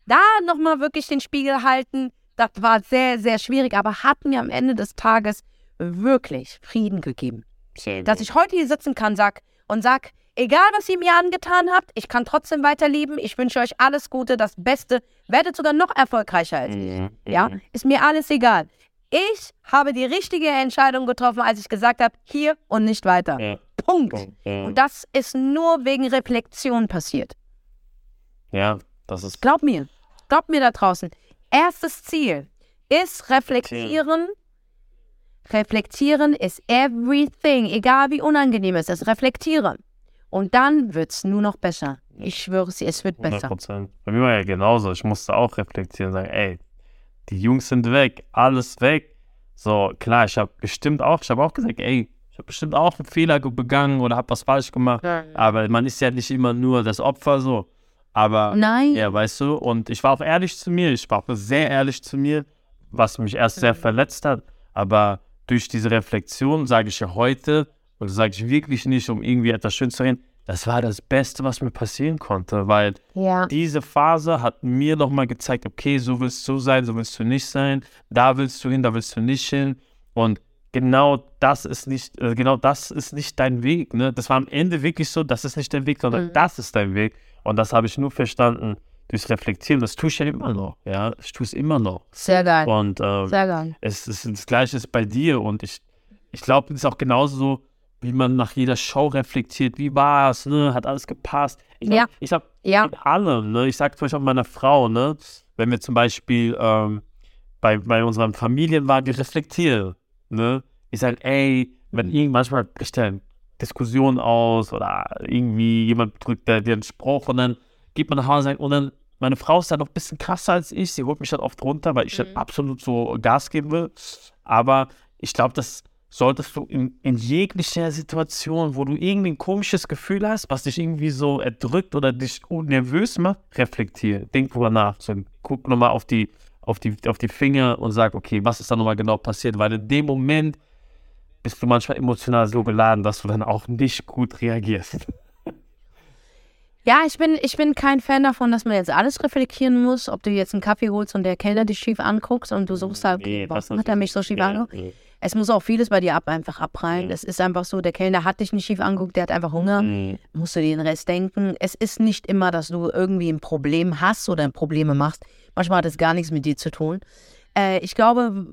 da nochmal wirklich den Spiegel halten, das war sehr, sehr schwierig, aber hat mir am Ende des Tages wirklich Frieden gegeben. Dass ich heute hier sitzen kann sag, und sag, egal was ihr mir angetan habt, ich kann trotzdem weiterleben. Ich wünsche euch alles Gute, das Beste. Werdet sogar noch erfolgreicher als ich. Mhm. Ja, mhm. ist mir alles egal. Ich habe die richtige Entscheidung getroffen, als ich gesagt habe, hier und nicht weiter. Ja. Punkt. Ja. Und das ist nur wegen Reflexion passiert. Ja, das ist. Glaub mir. Glaub mir da draußen. Erstes Ziel ist reflektieren. Reflektieren ist everything, egal wie unangenehm es ist. Reflektieren. Und dann wird es nur noch besser. Ich schwöre es, es wird besser. 100%. Bei mir war ja genauso. Ich musste auch reflektieren, sagen, ey, die Jungs sind weg, alles weg. So, klar, ich habe bestimmt auch, ich habe auch gesagt, ey, ich habe bestimmt auch einen Fehler begangen oder habe was falsch gemacht. Ja. Aber man ist ja nicht immer nur das Opfer so. Aber, Nein. ja, weißt du, und ich war auch ehrlich zu mir, ich war auch sehr ehrlich zu mir, was mich erst sehr verletzt hat. Aber durch diese Reflexion sage ich ja heute, und das sage ich wirklich nicht, um irgendwie etwas schön zu reden, das war das Beste, was mir passieren konnte, weil ja. diese Phase hat mir nochmal gezeigt, okay, so willst du sein, so willst du nicht sein, da willst du hin, da willst du nicht hin. Und genau das ist nicht, äh, genau das ist nicht dein Weg. Ne? Das war am Ende wirklich so, das ist nicht dein Weg, sondern mhm. das ist dein Weg. Und das habe ich nur verstanden durchs Reflektieren. Das tue ich ja immer noch. Ja, ich tue es immer noch. Sehr geil. Und äh, Sehr geil. Es ist das Gleiche ist bei dir und ich, ich glaube, es ist auch genauso so wie man nach jeder Show reflektiert, wie war es, ne? Hat alles gepasst. Ich Ja. Hab, ich habe Ja. mit allem, ne? Ich sag zum Beispiel auch meiner Frau, ne? Wenn wir zum Beispiel ähm, bei, bei unseren Familien waren, wir reflektieren, ne? Ich sage, ey, wenn irgend manchmal bricht da eine Diskussion aus oder irgendwie jemand drückt dir einen Spruch und dann geht man nach Hause und sagt, und dann meine Frau ist dann noch ein bisschen krasser als ich, sie holt mich dann oft runter, weil ich dann absolut so Gas geben will. Aber ich glaube, das solltest du in, in jeglicher Situation, wo du irgendwie ein komisches Gefühl hast, was dich irgendwie so erdrückt oder dich nervös macht, reflektier. Denk drüber nach. So, guck nochmal auf die, auf, die, auf die Finger und sag, okay, was ist da nochmal genau passiert? Weil in dem Moment bist du manchmal emotional so geladen, dass du dann auch nicht gut reagierst. Ja, ich bin, ich bin kein Fan davon, dass man jetzt alles reflektieren muss, ob du jetzt einen Kaffee holst und der Kellner dich schief anguckst und du suchst halt, Nee, warum hat er mich so schief angeguckt? nee. Es muss auch vieles bei dir ab, einfach abprallen. Ja. Es ist einfach so, der Kellner hat dich nicht schief angeguckt, der hat einfach Hunger. Mhm. Musst du dir den Rest denken. Es ist nicht immer, dass du irgendwie ein Problem hast oder Probleme machst. Manchmal hat es gar nichts mit dir zu tun. Äh, ich glaube,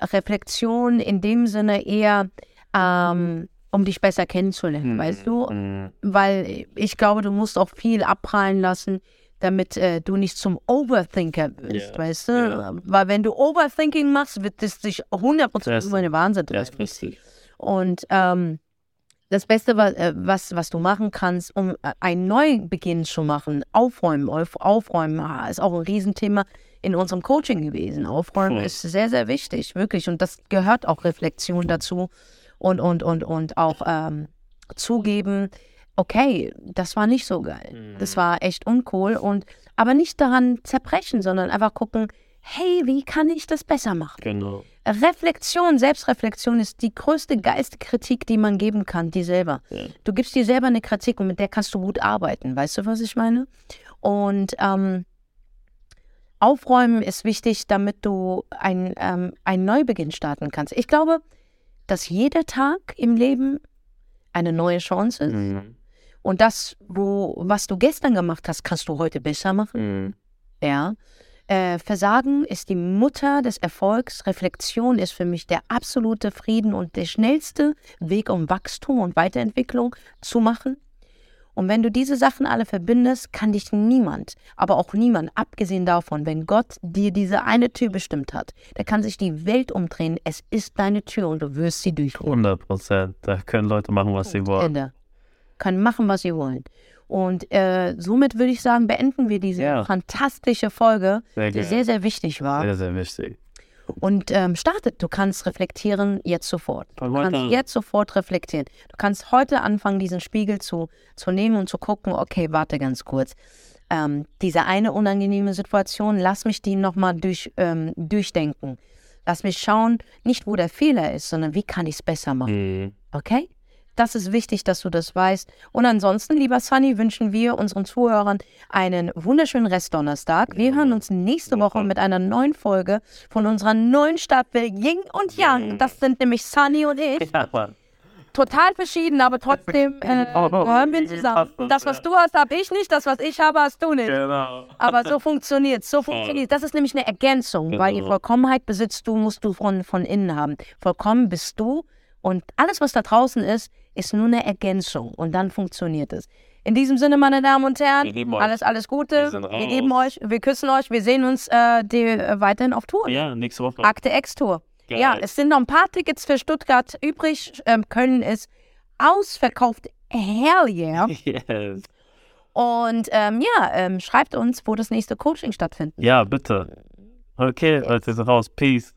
Reflexion in dem Sinne eher, ähm, um dich besser kennenzulernen, weißt du? Mhm. Weil ich glaube, du musst auch viel abprallen lassen, damit äh, du nicht zum Overthinker wirst, Ja, weißt du? ja. Weil wenn du Overthinking machst, wird es dich 100% Das- über eine Wahnsinn ist treiben. richtig. Und ähm, das Beste, was, äh, was, was du machen kannst, um äh, einen Neubeginn zu machen, aufräumen, auf, aufräumen, ah, ist auch ein Riesenthema in unserem Coaching gewesen. Aufräumen Voll. ist sehr, sehr wichtig, wirklich. Und das gehört auch Reflexion dazu und, und, und, und auch ähm, zugeben, okay, das war nicht so geil. Das war echt uncool. Und aber nicht daran zerbrechen, sondern einfach gucken, hey, wie kann ich das besser machen? Genau. Reflexion, Selbstreflexion ist die größte geilste Kritik, die man geben kann, dir selber. Ja. Du gibst dir selber eine Kritik und mit der kannst du gut arbeiten. Weißt du, was ich meine? Und ähm, Aufräumen ist wichtig, damit du ein, ähm, einen Neubeginn starten kannst. Ich glaube, dass jeder Tag im Leben eine neue Chance ist. Mhm. Und das, wo, was du gestern gemacht hast, kannst du heute besser machen. Mhm. Ja. Äh, Versagen ist die Mutter des Erfolgs. Reflexion ist für mich der absolute Frieden und der schnellste Weg, um Wachstum und Weiterentwicklung zu machen. Und wenn du diese Sachen alle verbindest, kann dich niemand, aber auch niemand, abgesehen davon, wenn Gott dir diese eine Tür bestimmt hat, da kann sich die Welt umdrehen. Es ist deine Tür und du wirst sie durch. 100 Prozent. Da können Leute machen, was sie wollen. Ende. Können machen, was sie wollen. Und äh, somit würde ich sagen, beenden wir diese Ja. fantastische Folge, Sehr die sehr, sehr wichtig war. Sehr, sehr wichtig. Und ähm, startet. Du kannst reflektieren jetzt sofort. Du kannst an. jetzt sofort reflektieren. Du kannst heute anfangen, diesen Spiegel zu, zu nehmen und zu gucken, okay, warte ganz kurz. Ähm, diese eine unangenehme Situation, lass mich die nochmal durch, ähm, durchdenken. Lass mich schauen, nicht wo der Fehler ist, sondern wie kann ich es besser machen. Mhm. Okay? Das ist wichtig, dass du das weißt. Und ansonsten, lieber Sunny, wünschen wir unseren Zuhörern einen wunderschönen Restdonnerstag. Wir hören uns nächste Woche mit einer neuen Folge von unserer neuen Staffel Ying und Yang. Das sind nämlich Sunny und ich. Ja, Mann. Total verschieden, aber trotzdem äh, Oh, oh. gehören wir zusammen. Das, was du hast, habe ich nicht. Das, was ich habe, hast du nicht. Genau. Aber so funktioniert So funktioniert Das ist nämlich eine Ergänzung, weil die Genau. Vollkommenheit besitzt du, musst du von, von innen haben. Vollkommen bist du und alles, was da draußen ist, ist nur eine Ergänzung und dann funktioniert es. In diesem Sinne, meine Damen und Herren, alles, alles Gute. Wir Wir geben euch, wir küssen euch, wir sehen uns äh, die, äh, weiterhin auf Tour. Ja, nächste Woche. Akte X-Tour. Ja, es sind noch ein paar Tickets für Stuttgart übrig. Ähm, Köln ist ausverkauft. Hell yeah. Yes. Und ähm, ja, ähm, schreibt uns, wo das nächste Coaching stattfindet. Ja, bitte. Okay, Leute, sind raus. Peace.